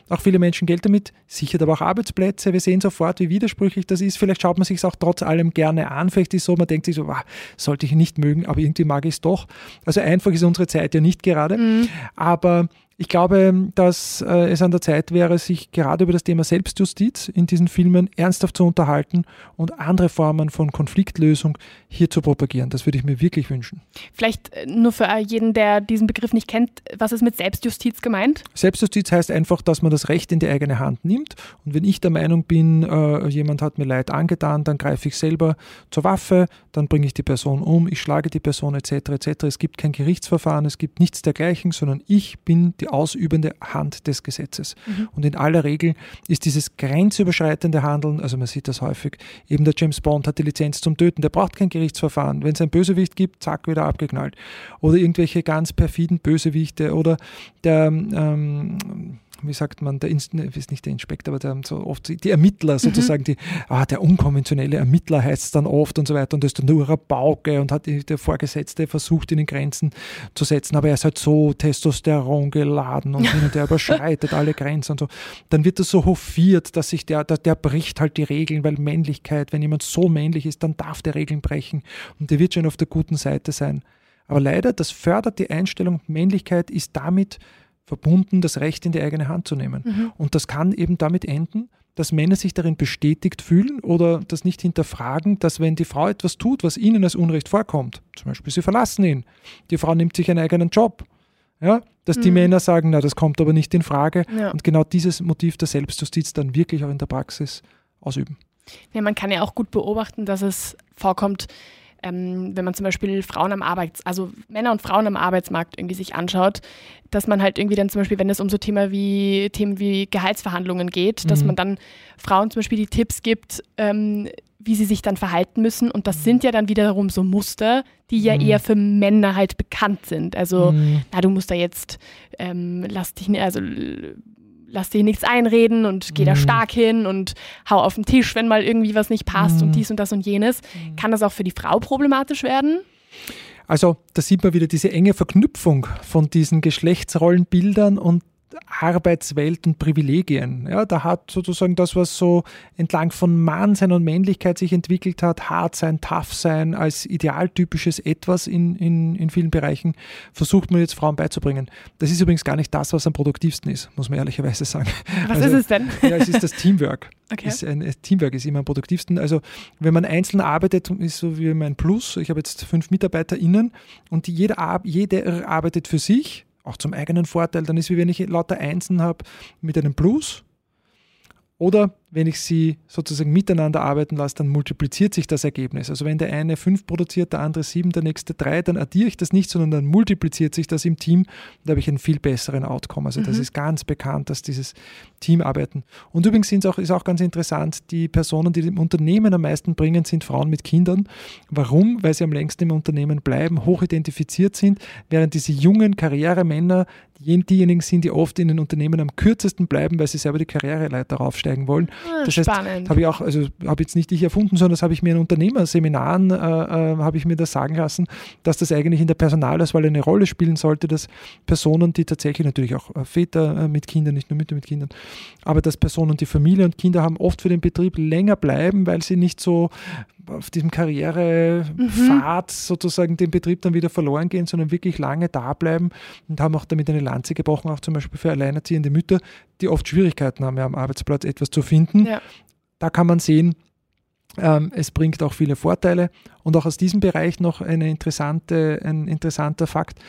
Speaker 1: auch viele Menschen Geld damit, sichert aber auch Arbeitsplätze. Wir sehen sofort, wie widersprüchlich das ist. Vielleicht schaut man sich es auch trotz allem gerne an. Vielleicht ist es so, man denkt sich so, wow, sollte ich nicht mögen, aber irgendwie mag ich es doch. Also einfach ist unsere Zeit ja nicht gerade. Mhm. Aber ich glaube, dass äh, es an der Zeit wäre, sich gerade über das Thema Selbstjustiz in diesen Filmen ernsthaft zu unterhalten und andere Formen von Konfliktlösung hier zu propagieren. Das würde ich mir wirklich wünschen.
Speaker 3: Vielleicht äh, nur für jeden, der diesen Begriff nicht kennt, was ist mit Selbstjustiz gemeint?
Speaker 1: Selbstjustiz heißt einfach, dass man das Recht in die eigene Hand nimmt. Und wenn ich der Meinung bin, äh, jemand hat mir Leid angetan, dann greife ich selber zur Waffe, dann bringe ich die Person um, ich schlage die Person etc. etc. Es gibt kein Gerichtsverfahren, es gibt nichts dergleichen, sondern ich bin die ausübende Hand des Gesetzes. Mhm. Und in aller Regel ist dieses grenzüberschreitende Handeln, also man sieht das häufig, eben der James Bond hat die Lizenz zum Töten, der braucht kein Gerichtsverfahren. Wenn es ein Bösewicht gibt, zack, wieder abgeknallt. Oder irgendwelche ganz perfiden Bösewichte oder der ähm, wie sagt man, der Inst ist nicht der Inspektor, aber der, so oft die Ermittler mhm. sozusagen, mhm. die, ah, der unkonventionelle Ermittler heißt es dann oft und so weiter und das ist dann nur eine Bauke und hat der Vorgesetzte versucht, in den Grenzen zu setzen, aber er ist halt so Testosteron geladen und, und der überschreitet alle Grenzen und so. Dann wird das so hofiert, dass sich der, der, der bricht halt die Regeln, weil Männlichkeit, wenn jemand so männlich ist, dann darf der Regeln brechen und der wird schon auf der guten Seite sein. Aber leider, das fördert die Einstellung, Männlichkeit ist damit verbunden, das Recht in die eigene Hand zu nehmen. Mhm. Und das kann eben damit enden, dass Männer sich darin bestätigt fühlen oder das nicht hinterfragen, dass wenn die Frau etwas tut, was ihnen als Unrecht vorkommt, zum Beispiel sie verlassen ihn, die Frau nimmt sich einen eigenen Job, ja, dass mhm. die Männer sagen, na, das kommt aber nicht in Frage ja. und genau dieses Motiv der Selbstjustiz dann wirklich auch in der Praxis ausüben.
Speaker 3: Ja, man kann ja auch gut beobachten, dass es vorkommt, ähm, wenn man zum Beispiel Frauen am Arbeits-, also Männer und Frauen am Arbeitsmarkt irgendwie sich anschaut, dass man halt irgendwie dann zum Beispiel, wenn es um so Thema wie, Themen wie Gehaltsverhandlungen geht, mhm. dass man dann Frauen zum Beispiel die Tipps gibt, ähm, wie sie sich dann verhalten müssen. Und das mhm. sind ja dann wiederum so Muster, die ja mhm. eher für Männer halt bekannt sind. Also, mhm. na, du musst da jetzt, ähm, lass dich, also lass dir nichts einreden und geh da mhm. stark hin und hau auf den Tisch, wenn mal irgendwie was nicht passt mhm. und dies und das und jenes. Mhm. Kann das auch für die Frau problematisch werden?
Speaker 1: Also da sieht man wieder diese enge Verknüpfung von diesen Geschlechtsrollenbildern und Arbeitswelt und Privilegien. Ja, da hat sozusagen das, was so entlang von Mannsein und Männlichkeit sich entwickelt hat, hart sein, tough sein, als idealtypisches Etwas in, in, in vielen Bereichen, versucht man jetzt Frauen beizubringen. Das ist übrigens gar nicht das, was am produktivsten ist, muss man ehrlicherweise sagen.
Speaker 3: Was also, ist es denn?
Speaker 1: Ja, es ist das Teamwork. Okay. Ist ein, Teamwork ist immer am produktivsten. Also wenn man einzeln arbeitet, ist so wie mein Plus. Ich habe jetzt fünf MitarbeiterInnen und jeder, jeder arbeitet für sich auch zum eigenen Vorteil. Dann ist wie wenn ich lauter Einsen habe mit einem Plus. Oder wenn ich sie sozusagen miteinander arbeiten lasse, dann multipliziert sich das Ergebnis. Also wenn der eine fünf produziert, der andere sieben, der nächste drei, dann addiere ich das nicht, sondern dann multipliziert sich das im Team. Da habe ich einen viel besseren Outcome. Also mhm. das ist ganz bekannt, dass dieses Teamarbeiten. Und übrigens auch, ist auch ganz interessant, die Personen, die im Unternehmen am meisten bringen, sind Frauen mit Kindern. Warum? Weil sie am längsten im Unternehmen bleiben, hoch identifiziert sind, während diese jungen Karrieremänner diejenigen sind, die oft in den Unternehmen am kürzesten bleiben, weil sie selber die Karriereleiter raufsteigen wollen.
Speaker 3: Ah, das heißt,
Speaker 1: habe ich auch, also habe jetzt nicht ich erfunden, sondern das habe ich mir in Unternehmerseminaren, äh, äh, habe ich mir das sagen lassen, dass das eigentlich in der Personalauswahl eine Rolle spielen sollte, dass Personen, die tatsächlich natürlich auch äh, Väter äh, mit Kindern, nicht nur Mütter mit Kindern, aber dass Personen, die Familie und Kinder haben, oft für den Betrieb länger bleiben, weil sie nicht so auf diesem Karrierepfad mhm. sozusagen den Betrieb dann wieder verloren gehen, sondern wirklich lange da bleiben und haben auch damit eine Lanze gebrochen, auch zum Beispiel für alleinerziehende Mütter, die oft Schwierigkeiten haben, ja, am Arbeitsplatz etwas zu finden. Ja. Da kann man sehen, ähm, es bringt auch viele Vorteile. Und auch aus diesem Bereich noch eine interessante, ein interessanter Fakt,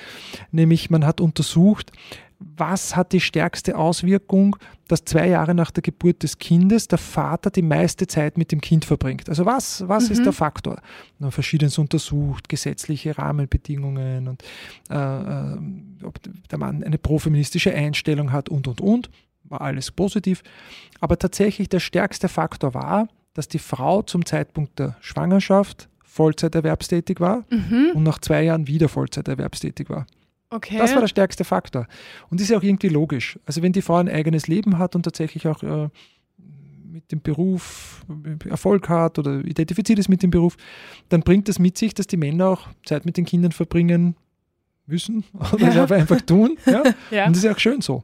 Speaker 1: nämlich man hat untersucht, was hat die stärkste Auswirkung, dass zwei Jahre nach der Geburt des Kindes der Vater die meiste Zeit mit dem Kind verbringt? Also was, was mhm. ist der Faktor? Man verschiedenes untersucht, gesetzliche Rahmenbedingungen und äh, äh, ob der Mann eine profeministische Einstellung hat und, und, und. War alles positiv. Aber tatsächlich der stärkste Faktor war, dass die Frau zum Zeitpunkt der Schwangerschaft Vollzeiterwerbstätig war mhm. und nach zwei Jahren wieder Vollzeiterwerbstätig war.
Speaker 3: Okay.
Speaker 1: Das war der stärkste Faktor. Und das ist ja auch irgendwie logisch. Also wenn die Frau ein eigenes Leben hat und tatsächlich auch äh, mit dem Beruf Erfolg hat oder identifiziert ist mit dem Beruf, dann bringt das mit sich, dass die Männer auch Zeit mit den Kindern verbringen müssen oder ja. einfach tun. Ja? ja. Und das ist ja auch schön so.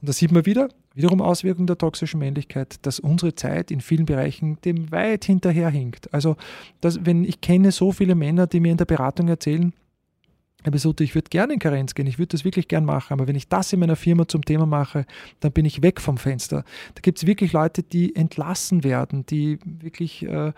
Speaker 1: Und da sieht man wieder, wiederum Auswirkungen der toxischen Männlichkeit, dass unsere Zeit in vielen Bereichen dem weit hinterherhinkt. Also, dass, wenn ich kenne so viele Männer, die mir in der Beratung erzählen, Herr Besuto, ich würde gerne in Karenz gehen, ich würde das wirklich gern machen, aber wenn ich das in meiner Firma zum Thema mache, dann bin ich weg vom Fenster. Da gibt es wirklich Leute, die entlassen werden, die wirklich äh,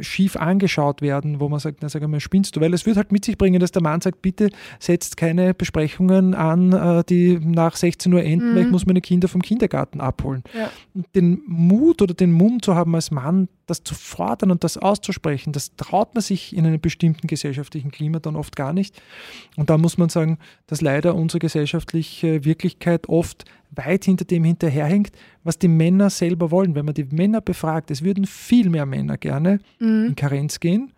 Speaker 1: schief angeschaut werden, wo man sagt, na sag mal, spinnst du? Weil es wird halt mit sich bringen, dass der Mann sagt, bitte setzt keine Besprechungen an, äh, die nach 16 Uhr enden, mhm. weil ich muss meine Kinder vom Kindergarten abholen. Ja. Den Mut oder den Mumm zu haben als Mann, das zu fordern und das auszusprechen, das traut man sich in einem bestimmten gesellschaftlichen Klima dann oft gar nicht. Und da muss man sagen, dass leider unsere gesellschaftliche Wirklichkeit oft weit hinter dem hinterherhängt, was die Männer selber wollen. Wenn man die Männer befragt, es würden viel mehr Männer gerne mhm. in Karenz gehen,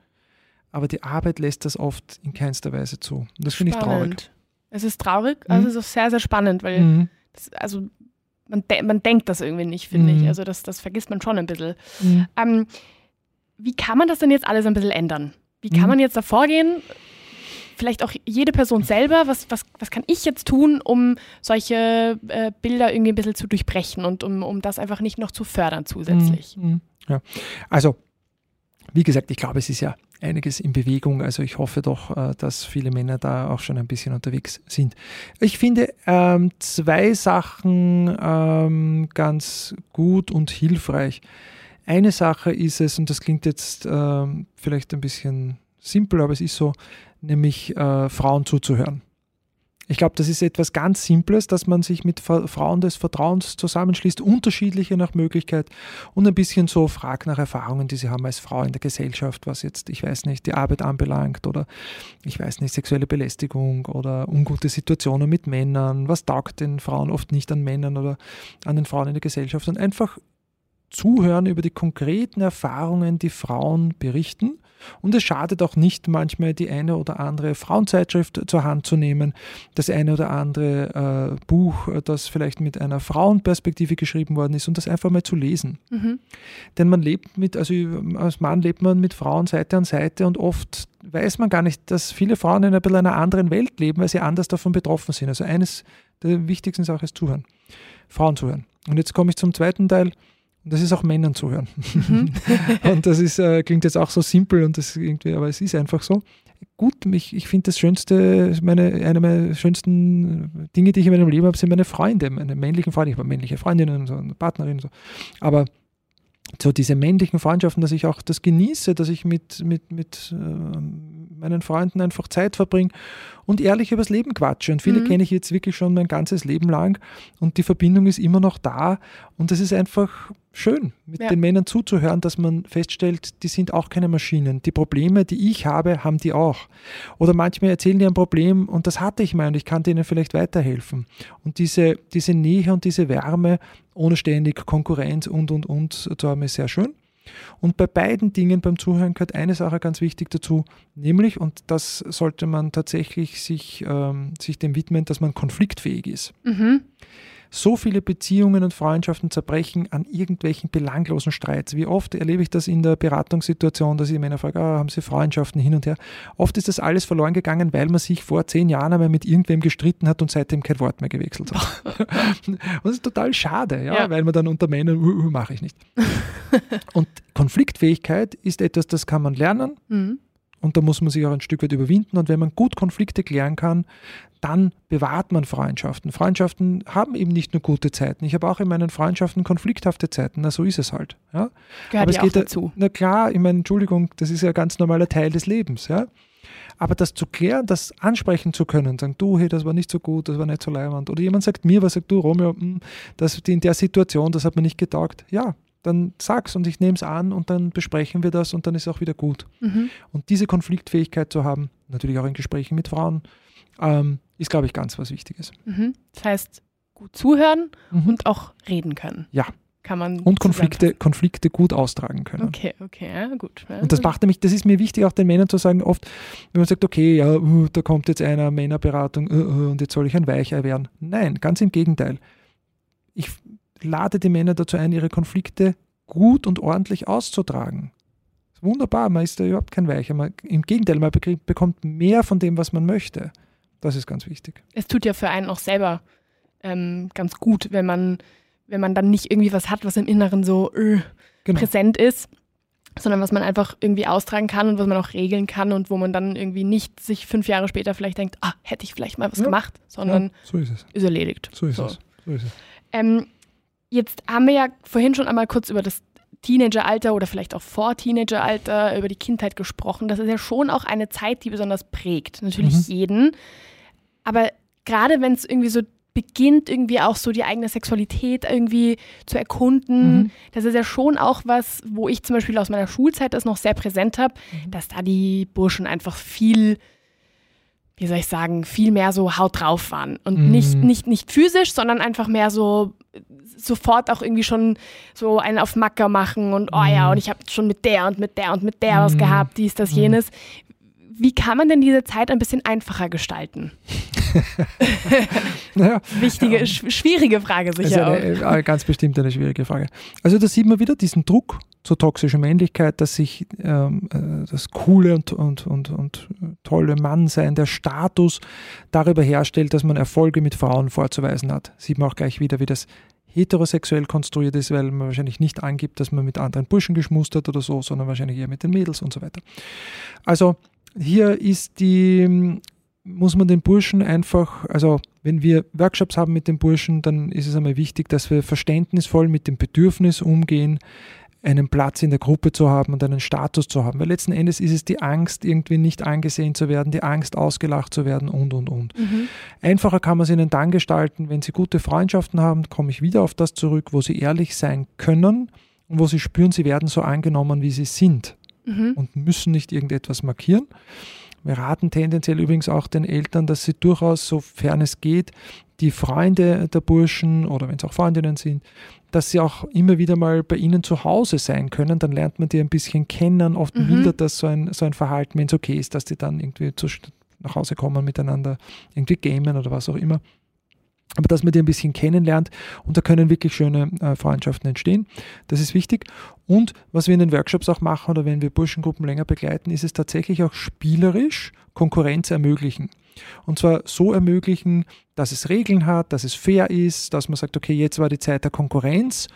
Speaker 1: aber die Arbeit lässt das oft in keinster Weise zu. Und das finde ich traurig.
Speaker 3: Es ist traurig, also mhm. es ist auch sehr, sehr spannend, weil mhm. das, also man, de man denkt das irgendwie nicht, finde
Speaker 1: Mhm.
Speaker 3: ich. Also das, das vergisst man schon ein bisschen.
Speaker 1: Mhm.
Speaker 3: Ähm, wie kann man das denn jetzt alles ein bisschen ändern? Wie kann
Speaker 1: Mhm.
Speaker 3: man jetzt da vorgehen? Vielleicht auch jede Person selber. Was, was, was kann ich jetzt tun, um solche äh, Bilder irgendwie ein bisschen zu durchbrechen und um, um das einfach nicht noch zu fördern zusätzlich?
Speaker 1: Mhm. Ja. Also, wie gesagt, ich glaube, es ist ja einiges in Bewegung. Also ich hoffe doch, äh, dass viele Männer da auch schon ein bisschen unterwegs sind. Ich finde ähm, zwei Sachen ähm, ganz gut und hilfreich. Eine Sache ist es, und das klingt jetzt ähm, vielleicht ein bisschen simpel, aber es ist so, nämlich äh, Frauen zuzuhören. Ich glaube, das ist etwas ganz Simples, dass man sich mit Fra- Frauen des Vertrauens zusammenschließt, unterschiedliche nach Möglichkeit und ein bisschen so fragt nach Erfahrungen, die sie haben als Frau in der Gesellschaft, was jetzt, ich weiß nicht, die Arbeit anbelangt oder ich weiß nicht, sexuelle Belästigung oder ungute Situationen mit Männern, was taugt den Frauen oft nicht an Männern oder an den Frauen in der Gesellschaft und einfach zuhören über die konkreten Erfahrungen, die Frauen berichten. Und es schadet auch nicht, manchmal die eine oder andere Frauenzeitschrift zur Hand zu nehmen, das eine oder andere äh, Buch, äh, das vielleicht mit einer Frauenperspektive geschrieben worden ist und das einfach mal zu lesen.
Speaker 3: Mhm.
Speaker 1: Denn man lebt mit, also als Mann lebt man mit Frauen Seite an Seite und oft weiß man gar nicht, dass viele Frauen in ein bisschen einer anderen Welt leben, weil sie anders davon betroffen sind. Also eines der wichtigsten Sachen ist Zuhören. Frauen zuhören. Und jetzt komme ich zum zweiten Teil. Und das ist auch Männern zuhören.
Speaker 3: Mhm.
Speaker 1: und das ist, äh, klingt jetzt auch so simpel und das irgendwie, aber es ist einfach so. Gut, mich, ich finde das Schönste, meine, eine meiner schönsten Dinge, die ich in meinem Leben habe, sind meine Freunde, meine männlichen Freunde. Ich habe männliche Freundinnen und so, und Partnerinnen und so. Aber so diese männlichen Freundschaften, dass ich auch das genieße, dass ich mit, mit, mit äh, meinen Freunden einfach Zeit verbringe und ehrlich übers Leben quatsche. Und viele
Speaker 3: Mhm.
Speaker 1: kenne ich jetzt wirklich schon mein ganzes Leben lang und die Verbindung ist immer noch da und das ist einfach schön, mit
Speaker 3: Ja.
Speaker 1: den Männern zuzuhören, dass man feststellt, die sind auch keine Maschinen. Die Probleme, die ich habe, haben die auch. Oder manchmal erzählen die ein Problem und das hatte ich mal und ich kann denen vielleicht weiterhelfen. Und diese, diese Nähe und diese Wärme, ohne ständig Konkurrenz und, und, und zu haben, ist sehr schön. Und bei beiden Dingen beim Zuhören gehört eine Sache ganz wichtig dazu, nämlich, und das sollte man tatsächlich sich, ähm, sich dem widmen, dass man konfliktfähig ist.
Speaker 3: Mhm.
Speaker 1: So viele Beziehungen und Freundschaften zerbrechen an irgendwelchen belanglosen Streits. Wie oft erlebe ich das in der Beratungssituation, dass ich Männer frage, ah, haben Sie Freundschaften hin und her? Oft ist das alles verloren gegangen, weil man sich vor zehn Jahren einmal mit irgendwem gestritten hat und seitdem kein Wort mehr gewechselt hat. und das ist total schade, ja,
Speaker 3: Ja.
Speaker 1: weil man dann unter Männern, uh, uh, mache ich nicht. und Konfliktfähigkeit ist etwas, das kann man lernen.
Speaker 3: Mhm.
Speaker 1: Und da muss man sich auch ein Stück weit überwinden. Und wenn man gut Konflikte klären kann, dann bewahrt man Freundschaften. Freundschaften haben eben nicht nur gute Zeiten. Ich habe auch in meinen Freundschaften konflikthafte Zeiten. Na, so ist es halt. Ja?
Speaker 3: Gehört
Speaker 1: Aber es
Speaker 3: auch
Speaker 1: geht ja-
Speaker 3: dazu.
Speaker 1: Na klar, ich meine, Entschuldigung, das ist ja ein ganz normaler Teil des Lebens. Ja? Aber das zu klären, das ansprechen zu können, sagen, du, hey, das war nicht so gut, das war nicht so leibend. Oder jemand sagt mir was, sagt du, Romeo, hm, das in der Situation, das hat mir nicht getaugt. Ja, dann sag's und ich nehme es an und dann besprechen wir das und dann ist auch wieder gut.
Speaker 3: Mhm.
Speaker 1: Und diese Konfliktfähigkeit zu haben, natürlich auch in Gesprächen mit Frauen, ähm, ist, glaube ich, ganz was Wichtiges.
Speaker 3: Mhm. Das heißt, gut zuhören
Speaker 1: Mhm.
Speaker 3: und auch reden können.
Speaker 1: Ja.
Speaker 3: Kann man
Speaker 1: Und Konflikte, Konflikte gut austragen können.
Speaker 3: Okay, okay, ja, gut.
Speaker 1: Und das macht nämlich, das ist mir wichtig, auch den Männern zu sagen, oft, wenn man sagt, okay, ja, uh, da kommt jetzt einer Männerberatung uh, uh, und jetzt soll ich ein Weichei werden. Nein, ganz im Gegenteil. Ich lade die Männer dazu ein, ihre Konflikte gut und ordentlich auszutragen. Ist Wunderbar, man ist da überhaupt kein Weicher. Man, Im Gegenteil, man bekommt mehr von dem, was man möchte. Das ist ganz wichtig.
Speaker 3: es tut ja für einen auch selber ähm, ganz gut, wenn man, wenn man dann nicht irgendwie was hat, was im Inneren so äh,
Speaker 1: Genau.
Speaker 3: präsent ist, sondern was man einfach irgendwie austragen kann und was man auch regeln kann und wo man dann irgendwie nicht sich fünf Jahre später vielleicht denkt, ah, hätte ich vielleicht mal was
Speaker 1: Ja.
Speaker 3: gemacht, sondern
Speaker 1: ja, so ist es.
Speaker 3: ist erledigt.
Speaker 1: So ist
Speaker 3: So.
Speaker 1: es. So ist es.
Speaker 3: Ähm, jetzt haben wir ja vorhin schon einmal kurz über das Teenageralter oder vielleicht auch vor Teenageralter, über die Kindheit gesprochen. Das ist ja schon auch eine Zeit, die besonders prägt. Natürlich
Speaker 1: Mhm.
Speaker 3: jeden. Aber gerade wenn es irgendwie so beginnt, irgendwie auch so die eigene Sexualität irgendwie zu erkunden,
Speaker 1: Mhm.
Speaker 3: das ist ja schon auch was, wo ich zum Beispiel aus meiner Schulzeit das noch sehr präsent habe,
Speaker 1: Mhm.
Speaker 3: dass da die Burschen einfach viel, wie soll ich sagen, viel mehr so Haut drauf waren. Und
Speaker 1: Mhm.
Speaker 3: nicht, nicht, nicht physisch, sondern einfach mehr so sofort auch irgendwie schon so einen auf Macker machen und oh ja,
Speaker 1: Mhm.
Speaker 3: und ich habe schon mit der und mit der und mit der was
Speaker 1: Mhm.
Speaker 3: gehabt, dies, das,
Speaker 1: Mhm.
Speaker 3: jenes. Wie kann man denn diese Zeit ein bisschen einfacher gestalten? naja, Wichtige, ähm, schwierige Frage sicher
Speaker 1: eine, auch. Eine, ganz bestimmt eine schwierige Frage. Also da sieht man wieder diesen Druck zur toxischen Männlichkeit, dass sich ähm, äh, das coole und, und, und, und tolle Mannsein, der Status darüber herstellt, dass man Erfolge mit Frauen vorzuweisen hat. Sieht man auch gleich wieder, wie das heterosexuell konstruiert ist, weil man wahrscheinlich nicht angibt, dass man mit anderen Burschen geschmust hat oder so, sondern wahrscheinlich eher mit den Mädels und so weiter. Also hier ist die, muss man den Burschen einfach, also wenn wir Workshops haben mit den Burschen, dann ist es einmal wichtig, dass wir verständnisvoll mit dem Bedürfnis umgehen, einen Platz in der Gruppe zu haben und einen Status zu haben. Weil letzten Endes ist es die Angst, irgendwie nicht angesehen zu werden, die Angst, ausgelacht zu werden und, und, und. Mhm. Einfacher kann man es ihnen dann gestalten, wenn sie gute Freundschaften haben, komme ich wieder auf das zurück, wo sie ehrlich sein können und wo sie spüren, sie werden so angenommen, wie sie sind mhm. und müssen nicht irgendetwas markieren. Wir raten tendenziell übrigens auch den Eltern, dass sie durchaus, sofern es geht, die Freunde der Burschen oder wenn es auch Freundinnen sind, dass sie auch immer wieder mal bei ihnen zu Hause sein können. Dann lernt man die ein bisschen kennen. Oft mhm. mildert das so ein, so ein Verhalten, wenn es okay ist, dass die dann irgendwie zu, nach Hause kommen, miteinander irgendwie gamen oder was auch immer. Aber dass man die ein bisschen kennenlernt und da können wirklich schöne äh, Freundschaften entstehen. Das ist wichtig. Und was wir in den Workshops auch machen oder wenn wir Burschengruppen länger begleiten, ist es tatsächlich auch spielerisch Konkurrenz ermöglichen. Und zwar so ermöglichen, dass es Regeln hat, dass es fair ist, dass man sagt, okay, jetzt war die Zeit der Konkurrenz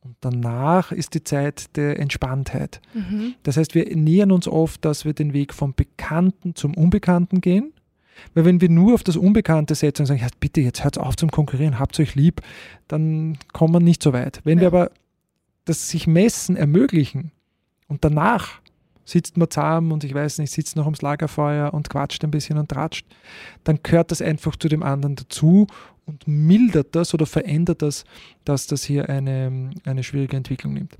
Speaker 1: und danach ist die Zeit der Entspanntheit. Mhm. Das heißt, wir nähern uns oft, dass wir den Weg vom Bekannten zum Unbekannten gehen. Weil wenn wir nur auf das Unbekannte setzen und sagen, ja, bitte, jetzt hört auf zum Konkurrieren, habt euch lieb, dann kommen wir nicht so weit. Wenn ja. wir aber das sich messen ermöglichen und danach sitzt man zusammen und ich weiß nicht, sitzt noch ums Lagerfeuer und quatscht ein bisschen und tratscht, dann gehört das einfach zu dem anderen dazu und mildert das oder verändert das, dass das hier eine, eine schwierige Entwicklung nimmt.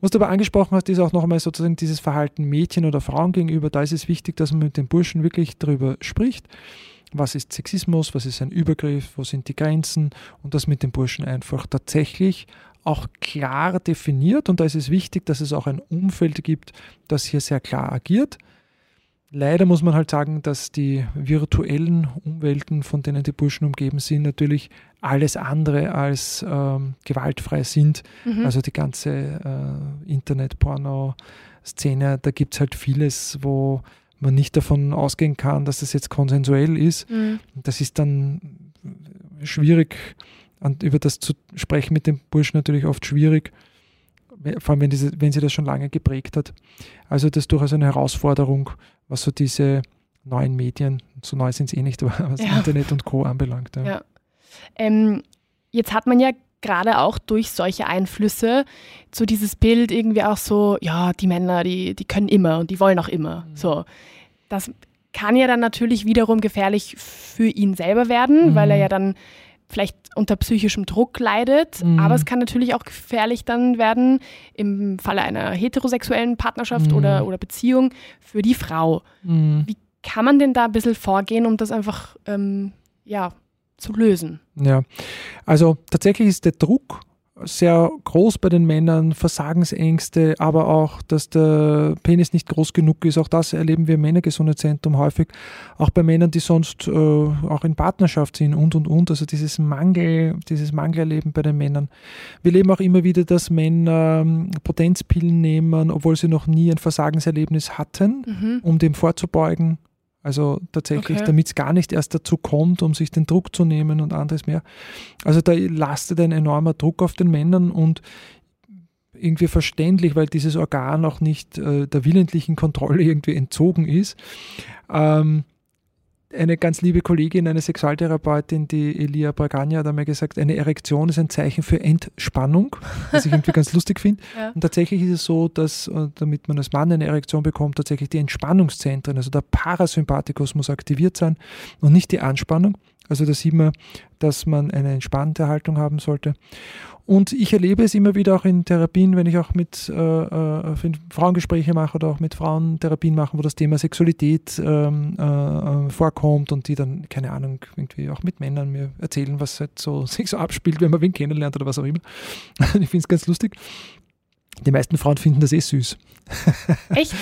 Speaker 1: Was du aber angesprochen hast, ist auch nochmal sozusagen dieses Verhalten Mädchen oder Frauen gegenüber. Da ist es wichtig, dass man mit den Burschen wirklich darüber spricht. Was ist Sexismus? Was ist ein Übergriff? Wo sind die Grenzen? Und das mit den Burschen einfach tatsächlich auch klar definiert und da ist es wichtig, dass es auch ein Umfeld gibt, das hier sehr klar agiert. Leider muss man halt sagen, dass die virtuellen Umwelten, von denen die Burschen umgeben sind, natürlich alles andere als ähm, gewaltfrei sind. Mhm. Also die ganze äh, Internet-Porno-Szene, da gibt es halt vieles, wo man nicht davon ausgehen kann, dass das jetzt konsensuell ist. Mhm. Das ist dann schwierig über das zu sprechen mit dem Burschen natürlich oft schwierig, vor allem wenn, diese, wenn sie das schon lange geprägt hat. Also das ist durchaus eine Herausforderung, was so diese neuen Medien, so neu sind es eh nicht, aber was ja. Internet und Co. anbelangt.
Speaker 3: Ja. ja. Ähm, jetzt hat man ja gerade auch durch solche Einflüsse so dieses Bild irgendwie auch so, ja, die Männer, die, die können immer und die wollen auch immer. Mhm. So. Das kann ja dann natürlich wiederum gefährlich für ihn selber werden, mhm. weil er ja dann vielleicht unter psychischem Druck leidet, mhm. aber es kann natürlich auch gefährlich dann werden im Falle einer heterosexuellen Partnerschaft mhm. oder, oder Beziehung für die Frau. Mhm. Wie kann man denn da ein bisschen vorgehen, um das einfach ähm, ja, zu lösen?
Speaker 1: Ja, also tatsächlich ist der Druck sehr groß bei den Männern, Versagensängste, aber auch, dass der Penis nicht groß genug ist. Auch das erleben wir im Männergesundheitszentrum häufig. Auch bei Männern, die sonst äh, auch in Partnerschaft sind und und und. Also dieses Mangel, dieses Mangelerleben bei den Männern. Wir erleben auch immer wieder, dass Männer ähm, Potenzpillen nehmen, obwohl sie noch nie ein Versagenserlebnis hatten, mhm. um dem vorzubeugen. Also tatsächlich, okay. damit es gar nicht erst dazu kommt, um sich den Druck zu nehmen und anderes mehr. Also da lastet ein enormer Druck auf den Männern und irgendwie verständlich, weil dieses Organ auch nicht äh, der willentlichen Kontrolle irgendwie entzogen ist. Ähm, eine ganz liebe Kollegin, eine Sexualtherapeutin, die Elia Bragagna, hat einmal gesagt, eine Erektion ist ein Zeichen für Entspannung, was ich irgendwie ganz lustig finde. Ja. Und tatsächlich ist es so, dass, äh, damit man als Mann eine Erektion bekommt, tatsächlich die Entspannungszentren, also der Parasympathikus muss aktiviert sein und nicht die Anspannung. Also da sieht man, dass man eine entspannte Haltung haben sollte. Und ich erlebe es immer wieder auch in Therapien, wenn ich auch mit äh, äh, Frauengespräche mache oder auch mit Frauen Therapien mache, wo das Thema Sexualität ähm, äh, vorkommt und die dann, keine Ahnung, irgendwie auch mit Männern mir erzählen, was halt so sich so abspielt, wenn man wen kennenlernt oder was auch immer. ich finde es ganz lustig. Die meisten Frauen finden das eh süß.
Speaker 3: Echt?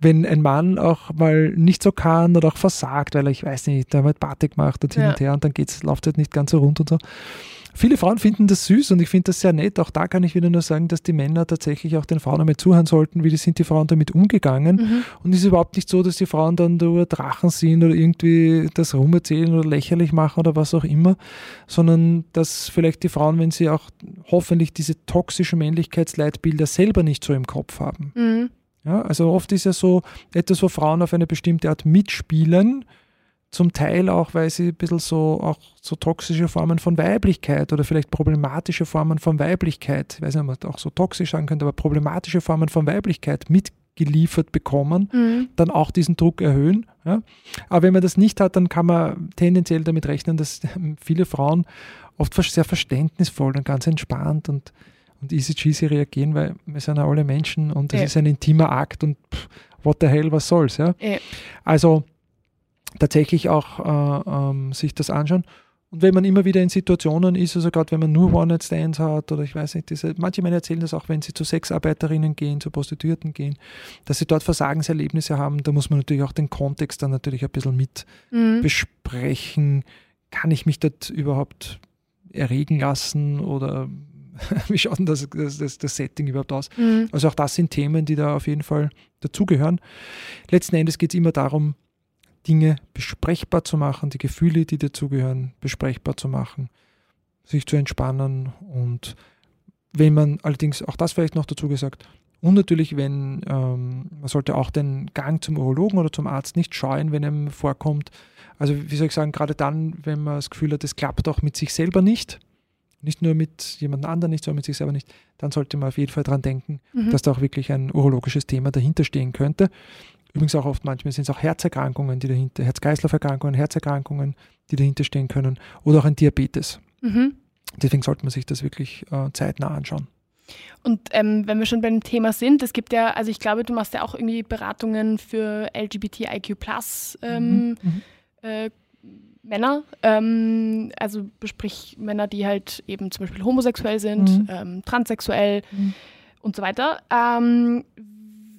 Speaker 1: Wenn ein Mann auch mal nicht so kann oder auch versagt, weil er, ich weiß nicht, der hat Party gemacht und hin
Speaker 3: Ja.
Speaker 1: und her und dann geht's, läuft halt nicht ganz so rund und so. Viele Frauen finden das süß und ich finde das sehr nett. Auch da kann ich wieder nur sagen, dass die Männer tatsächlich auch den Frauen einmal zuhören sollten, wie sind die Frauen damit umgegangen.
Speaker 3: Mhm.
Speaker 1: Und es ist überhaupt nicht so, dass die Frauen dann nur Drachen sind oder irgendwie das rumerzählen oder lächerlich machen oder was auch immer, sondern dass vielleicht die Frauen, wenn sie auch hoffentlich diese toxischen Männlichkeitsleitbilder selber nicht so im Kopf haben.
Speaker 3: Mhm.
Speaker 1: Ja, also oft ist ja so etwas, wo Frauen auf eine bestimmte Art mitspielen, zum Teil auch, weil sie ein bisschen so auch so toxische Formen von Weiblichkeit oder vielleicht problematische Formen von Weiblichkeit, ich weiß nicht, ob man das auch so toxisch sagen könnte, aber problematische Formen von Weiblichkeit mitgeliefert bekommen,
Speaker 3: Mhm.
Speaker 1: dann auch diesen Druck erhöhen. Ja? Aber wenn man das nicht hat, dann kann man tendenziell damit rechnen, dass viele Frauen oft sehr verständnisvoll und ganz entspannt und, und easy cheesy reagieren, weil wir sind ja alle Menschen und es
Speaker 3: Ja.
Speaker 1: ist ein intimer Akt und pff, what the hell, was soll's. Ja?
Speaker 3: Ja.
Speaker 1: Also tatsächlich auch äh, ähm, sich das anschauen. Und wenn man immer wieder in Situationen ist, also gerade wenn man nur One-Night-Stands hat oder ich weiß nicht, diese, manche Männer erzählen das auch, wenn sie zu Sexarbeiterinnen gehen, zu Prostituierten gehen, dass sie dort Versagenserlebnisse haben, da muss man natürlich auch den Kontext dann natürlich ein bisschen mit
Speaker 3: Mhm.
Speaker 1: besprechen. Kann ich mich dort überhaupt erregen lassen oder wie schaut denn das, das, das, Setting überhaupt aus?
Speaker 3: Mhm.
Speaker 1: Also auch das sind Themen, die da auf jeden Fall dazugehören. Letzten Endes geht es immer darum, Dinge besprechbar zu machen, die Gefühle, die dazugehören, besprechbar zu machen, sich zu entspannen und wenn man allerdings, auch das vielleicht noch dazu gesagt, und natürlich, wenn ähm, man sollte auch den Gang zum Urologen oder zum Arzt nicht scheuen, wenn einem vorkommt. Also wie soll ich sagen, gerade dann, wenn man das Gefühl hat, es klappt auch mit sich selber nicht, nicht nur mit jemand anderem nicht, sondern mit sich selber nicht, dann sollte man auf jeden Fall dran denken,
Speaker 3: Mhm.
Speaker 1: dass da auch wirklich ein urologisches Thema dahinter stehen könnte. Übrigens auch oft manchmal sind es auch Herzerkrankungen, die dahinter, Herz-Kreislauf-Erkrankungen, Herzerkrankungen, die dahinter stehen können oder auch ein Diabetes.
Speaker 3: Mhm.
Speaker 1: Deswegen sollte man sich das wirklich äh, zeitnah anschauen.
Speaker 3: Und ähm, wenn wir schon beim Thema sind, es gibt ja, also ich glaube, du machst ja auch irgendwie Beratungen für LGBTIQ ähm,
Speaker 1: Mhm.
Speaker 3: äh, Männer, ähm, also besprich Männer, die halt eben zum Beispiel homosexuell sind,
Speaker 1: Mhm.
Speaker 3: ähm, transsexuell
Speaker 1: Mhm.
Speaker 3: und so weiter.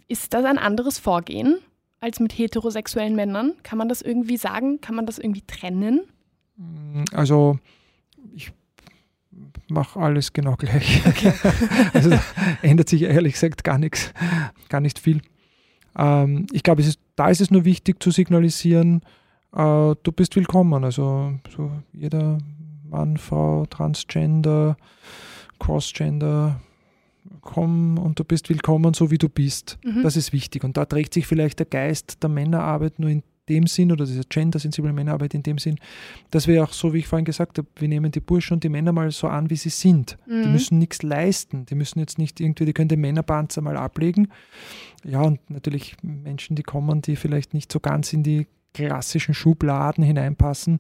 Speaker 3: Ist das ein anderes Vorgehen als mit heterosexuellen Männern? Kann man das irgendwie sagen? Kann man das irgendwie trennen?
Speaker 1: Also ich mache alles genau gleich. also da ändert sich ehrlich gesagt gar nichts, gar nicht viel. Ähm, ich glaube, da ist es nur wichtig zu signalisieren, äh, du bist willkommen. Also so jeder Mann, Frau, Transgender, Crossgender, komm und du bist willkommen, so wie du bist.
Speaker 3: Mhm.
Speaker 1: Das ist wichtig. Und da trägt sich vielleicht der Geist der Männerarbeit nur in dem Sinn oder dieser gendersensiblen Männerarbeit in dem Sinn, dass wir auch, so wie ich vorhin gesagt habe, wir nehmen die Burschen und die Männer mal so an, wie sie sind. Die
Speaker 3: Mhm.
Speaker 1: müssen nichts leisten. Die müssen jetzt nicht irgendwie, die können den Männerpanzer mal ablegen. Ja, und natürlich Menschen, die kommen, die vielleicht nicht so ganz in die klassischen Schubladen hineinpassen.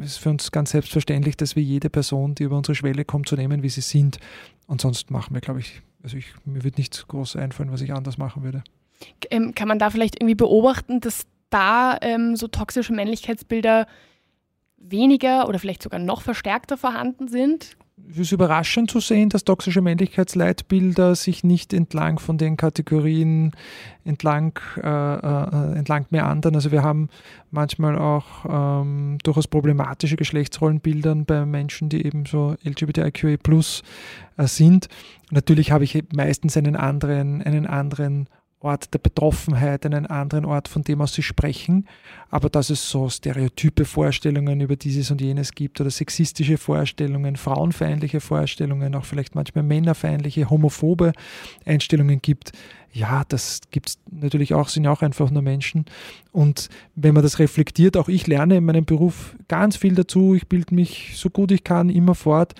Speaker 1: Es ist für uns ganz selbstverständlich, dass wir jede Person, die über unsere Schwelle kommt, so nehmen, wie sie sind. Und sonst machen wir, glaube ich, also ich, mir wird nichts groß einfallen, was ich anders machen würde.
Speaker 3: Ähm, kann man da vielleicht irgendwie beobachten, dass da ähm, so toxische Männlichkeitsbilder weniger oder vielleicht sogar noch verstärkter vorhanden sind?
Speaker 1: Es ist überraschend zu sehen, dass toxische Männlichkeitsleitbilder sich nicht entlang von den Kategorien entlang, äh, äh, entlang meandern. Also wir haben manchmal auch ähm, durchaus problematische Geschlechtsrollenbilder bei Menschen, die eben so LGBTIQA plus äh, sind. Natürlich habe ich meistens einen anderen, einen anderen Ort der Betroffenheit, einen anderen Ort, von dem aus sie sprechen. Aber dass es so stereotype Vorstellungen über dieses und jenes gibt oder sexistische Vorstellungen, frauenfeindliche Vorstellungen, auch vielleicht manchmal männerfeindliche, homophobe Einstellungen gibt, ja, das gibt es natürlich auch, sind ja auch einfach nur Menschen. Und wenn man das reflektiert, auch ich lerne in meinem Beruf ganz viel dazu, ich bilde mich so gut ich kann immer fort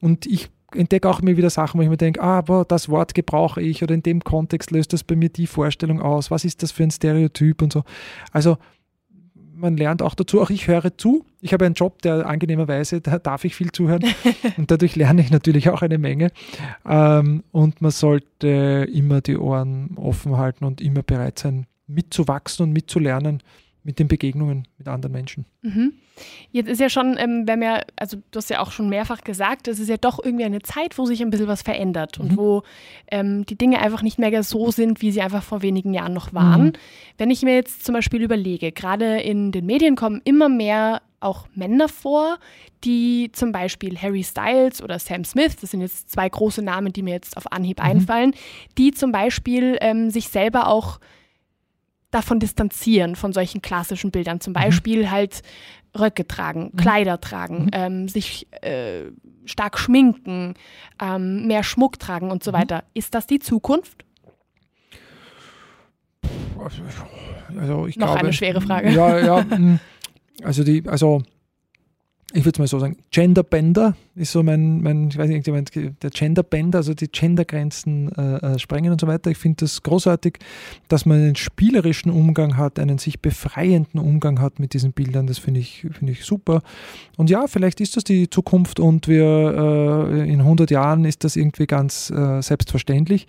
Speaker 1: und ich entdecke auch immer wieder Sachen, wo ich mir denke, ah, boah, das Wort gebrauche ich oder in dem Kontext löst das bei mir die Vorstellung aus. Was ist das für ein Stereotyp und so. Also man lernt auch dazu, auch ich höre zu. Ich habe einen Job, der angenehmerweise, da darf ich viel zuhören und dadurch lerne ich natürlich auch eine Menge. Ähm, und man sollte immer die Ohren offen halten und immer bereit sein, mitzuwachsen und mitzulernen. Mit den Begegnungen mit anderen Menschen.
Speaker 3: Mhm. Jetzt ist ja schon, ähm, wir haben ja, also du hast ja auch schon mehrfach gesagt, es ist ja doch irgendwie eine Zeit, wo sich ein bisschen was verändert mhm. und wo ähm, die Dinge einfach nicht mehr so sind, wie sie einfach vor wenigen Jahren noch waren. Mhm. Wenn ich mir jetzt zum Beispiel überlege, gerade in den Medien kommen immer mehr auch Männer vor, die zum Beispiel Harry Styles oder Sam Smith, das sind jetzt zwei große Namen, die mir jetzt auf Anhieb mhm. einfallen, die zum Beispiel ähm, sich selber auch davon distanzieren, von solchen klassischen Bildern. Zum mhm. Beispiel mhm. halt Röcke tragen, mhm. Kleider tragen, mhm. ähm, sich äh, stark schminken, ähm, mehr Schmuck tragen und so mhm. weiter. Ist das die Zukunft?
Speaker 1: Also ich
Speaker 3: Noch
Speaker 1: glaube,
Speaker 3: eine schwere Frage.
Speaker 1: Ja, ja. also die, also ich würde es mal so sagen, Genderbender ist so mein, mein ich weiß nicht, der Genderbender, also die Gendergrenzen äh, äh, sprengen und so weiter. Ich finde das großartig, dass man einen spielerischen Umgang hat, einen sich befreienden Umgang hat mit diesen Bildern. Das finde ich, find ich super. Und ja, vielleicht ist das die Zukunft und wir äh, in 100 Jahren ist das irgendwie ganz äh, selbstverständlich.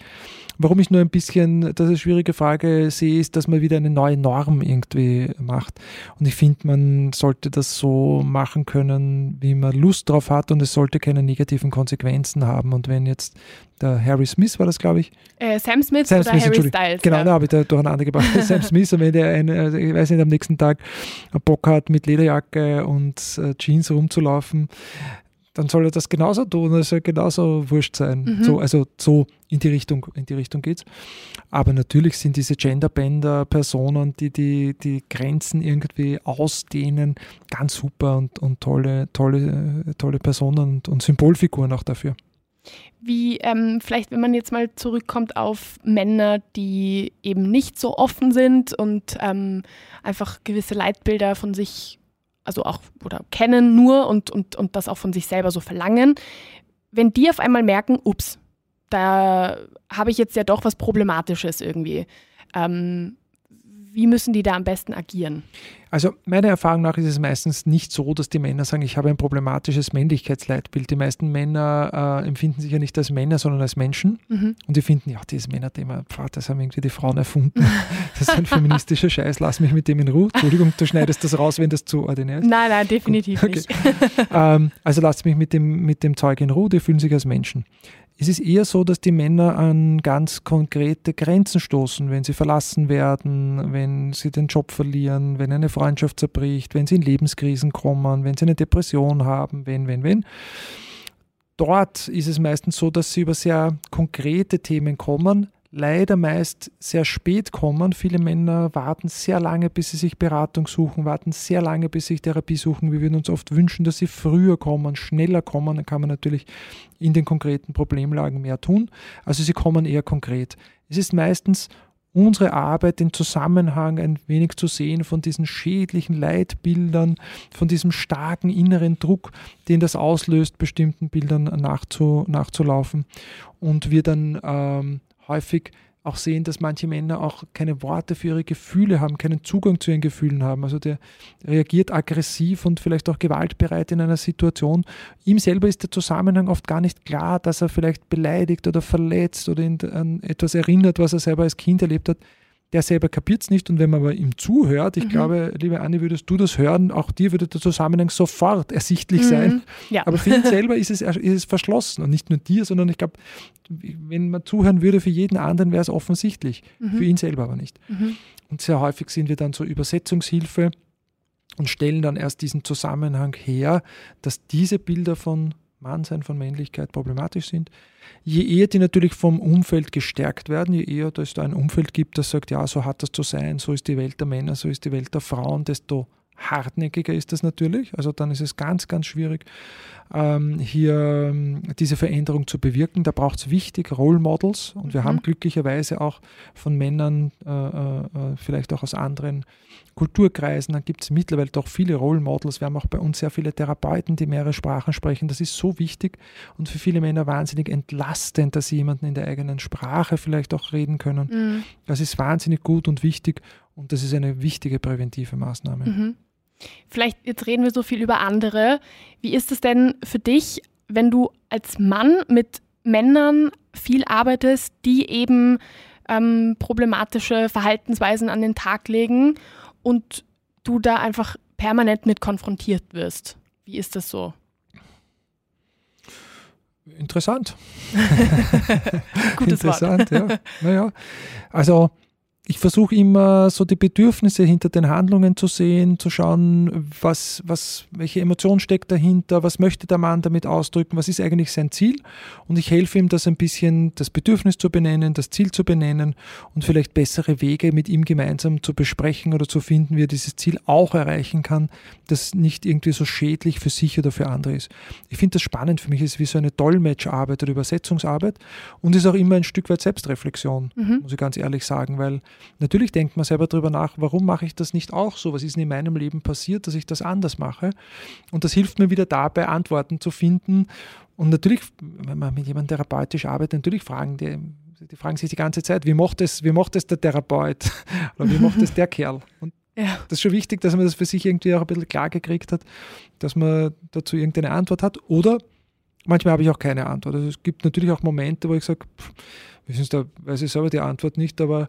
Speaker 1: Warum ich nur ein bisschen, das ist eine schwierige Frage, sehe, ist, dass man wieder eine neue Norm irgendwie macht. Und ich finde, man sollte das so machen können, wie man Lust drauf hat und es sollte keine negativen Konsequenzen haben. Und wenn jetzt der Harry Smith war das, glaube ich.
Speaker 3: Äh, Sam Smith Sam oder Smith, Harry Styles.
Speaker 1: Genau, ja. da habe ich da durcheinander gebracht. Sam Smith, und wenn der, eine, also ich weiß nicht, am nächsten Tag Bock hat, mit Lederjacke und äh, Jeans rumzulaufen, dann soll er das genauso tun, es soll genauso wurscht sein. Mhm. So, also so in die Richtung, in die Richtung geht's. Aber natürlich sind diese Genderbänder Personen, die, die die Grenzen irgendwie ausdehnen, ganz super und, und tolle, tolle, tolle Personen und, und Symbolfiguren auch dafür.
Speaker 3: Wie ähm, vielleicht, wenn man jetzt mal zurückkommt auf Männer, die eben nicht so offen sind und ähm, einfach gewisse Leitbilder von sich also auch oder kennen nur und, und, und das auch von sich selber so verlangen, wenn die auf einmal merken, ups, da habe ich jetzt ja doch was Problematisches irgendwie. Ähm, wie müssen die da am besten agieren?
Speaker 1: Also meiner Erfahrung nach ist es meistens nicht so, dass die Männer sagen, ich habe ein problematisches Männlichkeitsleitbild. Die meisten Männer äh, empfinden sich ja nicht als Männer, sondern als Menschen. Mhm. Und die finden, ja, dieses Männerthema, pf, das haben irgendwie die Frauen erfunden. Das ist ein feministischer Scheiß, lass mich mit dem in Ruhe. Entschuldigung, du schneidest das raus, wenn das zu ordinär ist.
Speaker 3: Nein, nein, definitiv okay. nicht.
Speaker 1: ähm, also lasst mich mit dem, mit dem Zeug in Ruhe, die fühlen sich als Menschen. Es ist eher so, dass die Männer an ganz konkrete Grenzen stoßen, wenn sie verlassen werden, wenn sie den Job verlieren, wenn eine Freundschaft zerbricht, wenn sie in Lebenskrisen kommen, wenn sie eine Depression haben, wenn, wenn, wenn. Dort ist es meistens so, dass sie über sehr konkrete Themen kommen, leider meist sehr spät kommen. Viele Männer warten sehr lange, bis sie sich Beratung suchen, warten sehr lange, bis sie sich Therapie suchen. Wir würden uns oft wünschen, dass sie früher kommen, schneller kommen. Dann kann man natürlich in den konkreten Problemlagen mehr tun. Also sie kommen eher konkret. Es ist meistens unsere Arbeit, den Zusammenhang ein wenig zu sehen von diesen schädlichen Leitbildern, von diesem starken inneren Druck, den das auslöst, bestimmten Bildern nachzu, nachzulaufen. Und wir dann ähm, häufig auch sehen, dass manche Männer auch keine Worte für ihre Gefühle haben, keinen Zugang zu ihren Gefühlen haben. Also der reagiert aggressiv und vielleicht auch gewaltbereit in einer Situation. Ihm selber ist der Zusammenhang oft gar nicht klar, dass er vielleicht beleidigt oder verletzt oder an etwas erinnert, was er selber als Kind erlebt hat der selber kapiert es nicht und wenn man aber ihm zuhört, ich mhm. glaube, liebe Anni, würdest du das hören, auch dir würde der Zusammenhang sofort ersichtlich mhm. sein. Ja. Aber für ihn selber ist es, ist es verschlossen und nicht nur dir, sondern ich glaube, wenn man zuhören würde für jeden anderen, wäre es offensichtlich, mhm. für ihn selber aber nicht. Mhm. Und sehr häufig sind wir dann zur Übersetzungshilfe und stellen dann erst diesen Zusammenhang her, dass diese Bilder von Mannsein, von Männlichkeit problematisch sind. Je eher die natürlich vom Umfeld gestärkt werden, je eher es da ein Umfeld gibt, das sagt, ja, so hat das zu sein, so ist die Welt der Männer, so ist die Welt der Frauen, desto hartnäckiger ist das natürlich. Also dann ist es ganz, ganz schwierig, ähm, hier ähm, diese Veränderung zu bewirken. Da braucht es wichtig Role Models und wir mhm. haben glücklicherweise auch von Männern, äh, äh, vielleicht auch aus anderen Kulturkreisen, dann gibt es mittlerweile doch viele Role Models. Wir haben auch bei uns sehr viele Therapeuten, die mehrere Sprachen sprechen. Das ist so wichtig und für viele Männer wahnsinnig entlastend, dass sie jemanden in der eigenen Sprache vielleicht auch reden können. Mhm. Das ist wahnsinnig gut und wichtig und das ist eine wichtige präventive Maßnahme. Mhm.
Speaker 3: Vielleicht, jetzt reden wir so viel über andere. Wie ist es denn für dich, wenn du als Mann mit Männern viel arbeitest, die eben ähm, problematische Verhaltensweisen an den Tag legen und du da einfach permanent mit konfrontiert wirst. Wie ist das so?
Speaker 1: Interessant.
Speaker 3: Gutes
Speaker 1: Interessant,
Speaker 3: Wort.
Speaker 1: ja. Naja, also ich versuche immer so die Bedürfnisse hinter den Handlungen zu sehen, zu schauen, was, was, welche Emotion steckt dahinter, was möchte der Mann damit ausdrücken, was ist eigentlich sein Ziel. Und ich helfe ihm, das ein bisschen, das Bedürfnis zu benennen, das Ziel zu benennen und vielleicht bessere Wege mit ihm gemeinsam zu besprechen oder zu finden, wie er dieses Ziel auch erreichen kann, das nicht irgendwie so schädlich für sich oder für andere ist. Ich finde das spannend für mich, ist wie so eine Dolmetscharbeit oder Übersetzungsarbeit und ist auch immer ein Stück weit Selbstreflexion,
Speaker 3: Mhm.
Speaker 1: muss ich ganz ehrlich sagen, weil Natürlich denkt man selber darüber nach, warum mache ich das nicht auch so? Was ist denn in meinem Leben passiert, dass ich das anders mache? Und das hilft mir wieder dabei, Antworten zu finden. Und natürlich, wenn man mit jemandem therapeutisch arbeitet, natürlich fragen die, die fragen sich die ganze Zeit, wie macht es, wie macht es der Therapeut? Oder wie macht es der Kerl? Und
Speaker 3: Ja.
Speaker 1: das ist schon wichtig, dass man das für sich irgendwie auch ein bisschen klar gekriegt hat, dass man dazu irgendeine Antwort hat. Oder manchmal habe ich auch keine Antwort. Also es gibt natürlich auch Momente, wo ich sage, pff, wissen Sie, da weiß ich selber die Antwort nicht, aber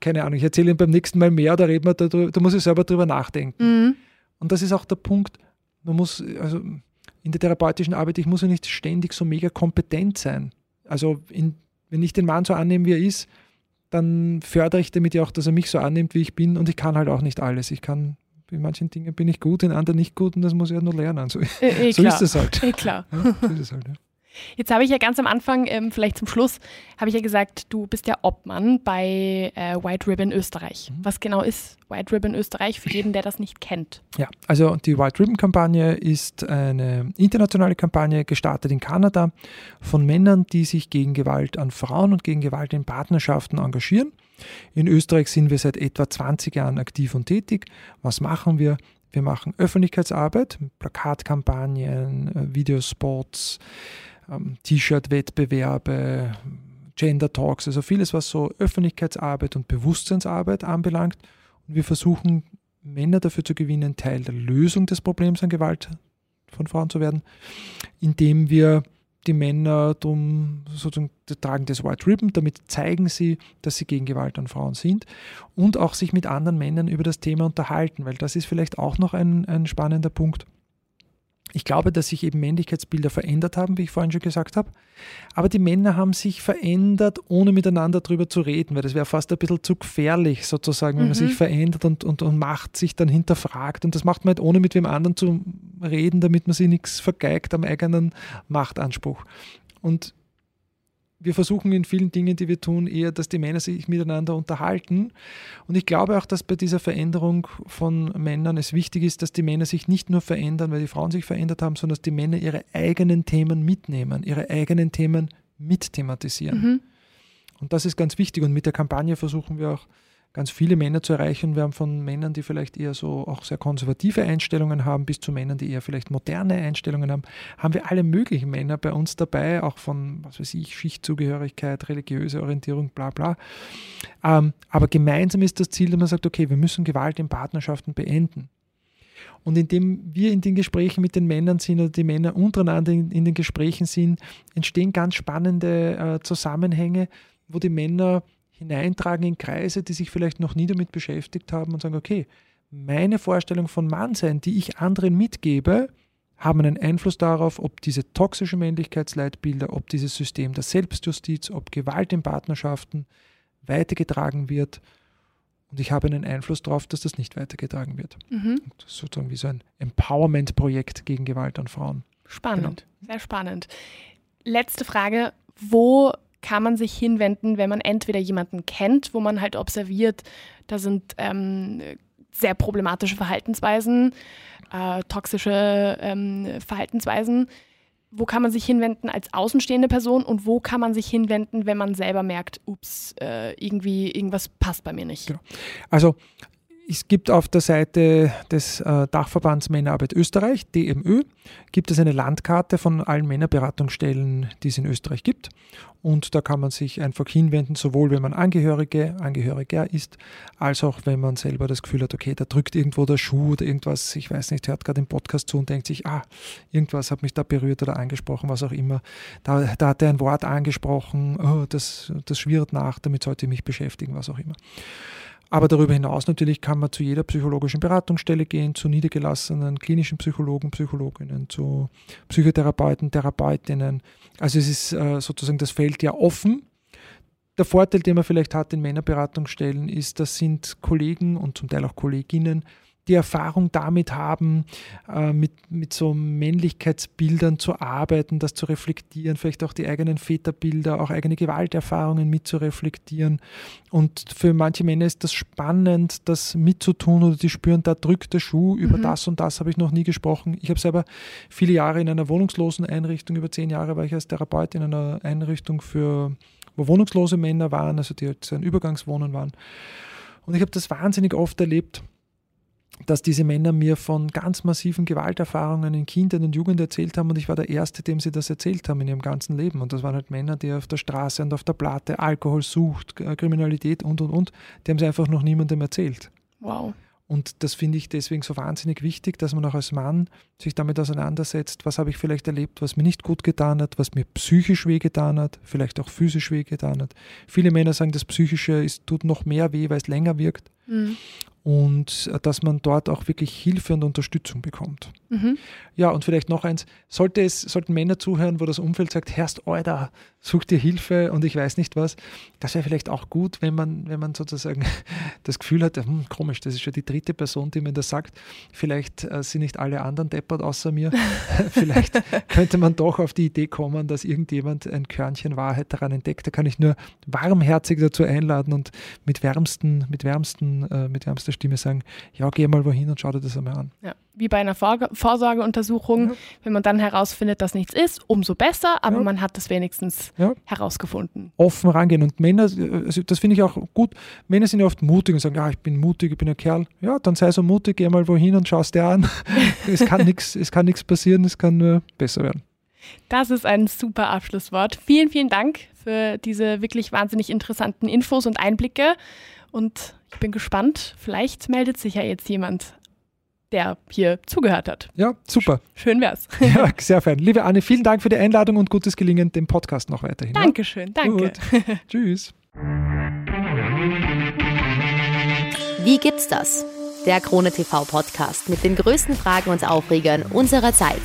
Speaker 1: keine Ahnung, ich erzähle Ihnen beim nächsten Mal mehr, da reden wir darüber, da muss ich selber drüber nachdenken.
Speaker 3: Mhm.
Speaker 1: Und das ist auch der Punkt, man muss, also in der therapeutischen Arbeit, ich muss ja nicht ständig so mega kompetent sein. Also in, wenn ich den Mann so annehme, wie er ist, dann fördere ich damit ja auch, dass er mich so annimmt, wie ich bin und ich kann halt auch nicht alles. Ich kann, in manchen Dingen bin ich gut, in anderen nicht gut und das muss ich ja nur lernen. So,
Speaker 3: Äh, eh
Speaker 1: so ist es halt.
Speaker 3: Eh klar.
Speaker 1: Ja, so ist es halt ja.
Speaker 3: Jetzt habe ich ja ganz am Anfang, ähm, vielleicht zum Schluss, habe ich ja gesagt, du bist ja Obmann bei äh, White Ribbon Österreich.
Speaker 1: Mhm.
Speaker 3: Was genau ist White Ribbon Österreich für jeden, der das nicht kennt?
Speaker 1: Ja, also die White Ribbon Kampagne ist eine internationale Kampagne, gestartet in Kanada von Männern, die sich gegen Gewalt an Frauen und gegen Gewalt in Partnerschaften engagieren. In Österreich sind wir seit etwa 20 Jahren aktiv und tätig. Was machen wir? Wir machen Öffentlichkeitsarbeit, Plakatkampagnen, äh, Videospots, ähm, T-Shirt-Wettbewerbe, Gender Talks, also vieles, was so Öffentlichkeitsarbeit und Bewusstseinsarbeit anbelangt. Und wir versuchen Männer dafür zu gewinnen, Teil der Lösung des Problems an Gewalt von Frauen zu werden, indem wir die Männer drum sozusagen tragen das White Ribbon, damit zeigen sie, dass sie gegen Gewalt an Frauen sind und auch sich mit anderen Männern über das Thema unterhalten, weil das ist vielleicht auch noch ein, ein spannender Punkt. Ich glaube, dass sich eben Männlichkeitsbilder verändert haben, wie ich vorhin schon gesagt habe. Aber die Männer haben sich verändert, ohne miteinander darüber zu reden, weil das wäre fast ein bisschen zu gefährlich, sozusagen, wenn man
Speaker 3: Mhm.
Speaker 1: sich verändert und, und, und macht sich dann hinterfragt. Und das macht man halt ohne mit wem anderen zu reden, damit man sich nichts vergeigt am eigenen Machtanspruch. Und wir versuchen in vielen Dingen, die wir tun, eher, dass die Männer sich miteinander unterhalten. Und ich glaube auch, dass bei dieser Veränderung von Männern es wichtig ist, dass die Männer sich nicht nur verändern, weil die Frauen sich verändert haben, sondern dass die Männer ihre eigenen Themen mitnehmen, ihre eigenen Themen mitthematisieren.
Speaker 3: Mhm.
Speaker 1: Und das ist ganz wichtig. Und mit der Kampagne versuchen wir auch ganz viele Männer zu erreichen. Wir haben von Männern, die vielleicht eher so auch sehr konservative Einstellungen haben, bis zu Männern, die eher vielleicht moderne Einstellungen haben, haben wir alle möglichen Männer bei uns dabei, auch von, was weiß ich, Schichtzugehörigkeit, religiöse Orientierung, bla bla. Ähm, aber gemeinsam ist das Ziel, dass man sagt, okay, wir müssen Gewalt in Partnerschaften beenden. Und indem wir in den Gesprächen mit den Männern sind oder die Männer untereinander in, in den Gesprächen sind, entstehen ganz spannende äh, Zusammenhänge, wo die Männer hineintragen in Kreise, die sich vielleicht noch nie damit beschäftigt haben und sagen, okay, meine Vorstellung von Mannsein, die ich anderen mitgebe, haben einen Einfluss darauf, ob diese toxischen Männlichkeitsleitbilder, ob dieses System der Selbstjustiz, ob Gewalt in Partnerschaften weitergetragen wird. Und ich habe einen Einfluss darauf, dass das nicht weitergetragen wird.
Speaker 3: Mhm.
Speaker 1: Das ist sozusagen wie so ein Empowerment-Projekt gegen Gewalt an Frauen.
Speaker 3: Spannend, sehr spannend. Letzte Frage, wo kann man sich hinwenden, wenn man entweder jemanden kennt, wo man halt observiert, da sind ähm, sehr problematische Verhaltensweisen, äh, toxische ähm, Verhaltensweisen. Wo kann man sich hinwenden als außenstehende Person und wo kann man sich hinwenden, wenn man selber merkt, ups, äh, irgendwie irgendwas passt bei mir nicht?
Speaker 1: Genau. Also es gibt auf der Seite des äh, Dachverbands Männerarbeit Österreich, DMÖ, gibt es eine Landkarte von allen Männerberatungsstellen, die es in Österreich gibt. Und da kann man sich einfach hinwenden, sowohl wenn man Angehörige, Angehöriger ist, als auch wenn man selber das Gefühl hat, okay, da drückt irgendwo der Schuh oder irgendwas, ich weiß nicht, hört gerade den Podcast zu und denkt sich, ah, irgendwas hat mich da berührt oder angesprochen, was auch immer. Da, da hat er ein Wort angesprochen, oh, das, das schwirrt nach, damit sollte ich mich beschäftigen, was auch immer. Aber darüber hinaus natürlich kann man zu jeder psychologischen Beratungsstelle gehen, zu niedergelassenen klinischen Psychologen, Psychologinnen, zu Psychotherapeuten, Therapeutinnen. Also es ist äh, sozusagen das Feld ja offen. Der Vorteil, den man vielleicht hat in Männerberatungsstellen, ist, das sind Kollegen und zum Teil auch Kolleginnen, die Erfahrung damit haben, äh, mit, mit so Männlichkeitsbildern zu arbeiten, das zu reflektieren, vielleicht auch die eigenen Väterbilder, auch eigene Gewalterfahrungen mit zu reflektieren. Und für manche Männer ist das spannend, das mitzutun oder die spüren, da drückt der Schuh, über mhm. das und das habe ich noch nie gesprochen. Ich habe selber viele Jahre in einer wohnungslosen Einrichtung, über zehn Jahre war ich als Therapeut in einer Einrichtung für, wo wohnungslose Männer waren, also die halt ein Übergangswohnen waren. Und ich habe das wahnsinnig oft erlebt, dass diese Männer mir von ganz massiven Gewalterfahrungen in Kindheit und Jugend erzählt haben und ich war der Erste, dem sie das erzählt haben in ihrem ganzen Leben. Und das waren halt Männer, die auf der Straße und auf der Platte Alkohol sucht, Kriminalität und und und. Die haben sie einfach noch niemandem erzählt.
Speaker 3: Wow.
Speaker 1: Und das finde ich deswegen so wahnsinnig wichtig, dass man auch als Mann sich damit auseinandersetzt, was habe ich vielleicht erlebt, was mir nicht gut getan hat, was mir psychisch wehgetan hat, vielleicht auch physisch wehgetan hat. Viele Männer sagen, das Psychische ist, tut noch mehr weh, weil es länger wirkt. Mhm. Und äh, dass man dort auch wirklich Hilfe und Unterstützung bekommt. Mhm. Ja, und vielleicht noch eins, sollte es, sollten Männer zuhören, wo das Umfeld sagt, Herrst, Alter, such dir Hilfe und ich weiß nicht was, das wäre vielleicht auch gut, wenn man, wenn man sozusagen das Gefühl hat, hm, komisch, das ist schon die dritte Person, die mir das sagt, vielleicht äh, sind nicht alle anderen deppert außer mir, vielleicht könnte man doch auf die Idee kommen, dass irgendjemand ein Körnchen Wahrheit daran entdeckt, da kann ich nur warmherzig dazu einladen und mit wärmsten, mit wärmsten, äh, mit wärmster Stimme sagen, ja, geh mal wohin und schau dir das einmal an.
Speaker 3: Ja, wie bei einer Vor Vorsorgeuntersuchung, ja. wenn man dann herausfindet, dass nichts ist, umso besser, aber ja. man hat das wenigstens herausgefunden.
Speaker 1: Offen rangehen und Männer, also das finde ich auch gut, Männer sind ja oft mutig und sagen, ja, ich bin mutig, ich bin ein Kerl. Ja, dann sei so mutig, geh mal wohin und schau es dir an. es kann nichts passieren, es kann nur besser werden.
Speaker 3: Das ist ein super Abschlusswort. Vielen, vielen Dank für diese wirklich wahnsinnig interessanten Infos und Einblicke. Und ich bin gespannt, vielleicht meldet sich ja jetzt jemand, der hier zugehört hat.
Speaker 1: Ja, super.
Speaker 3: Schön wär's.
Speaker 1: Ja, sehr fein. Liebe Anne, vielen Dank für die Einladung und gutes Gelingen dem Podcast noch weiterhin.
Speaker 3: Dankeschön, ja? danke.
Speaker 1: Tschüss.
Speaker 2: Wie gibt's das? Der Krone TV Podcast mit den größten Fragen und Aufregern unserer Zeit.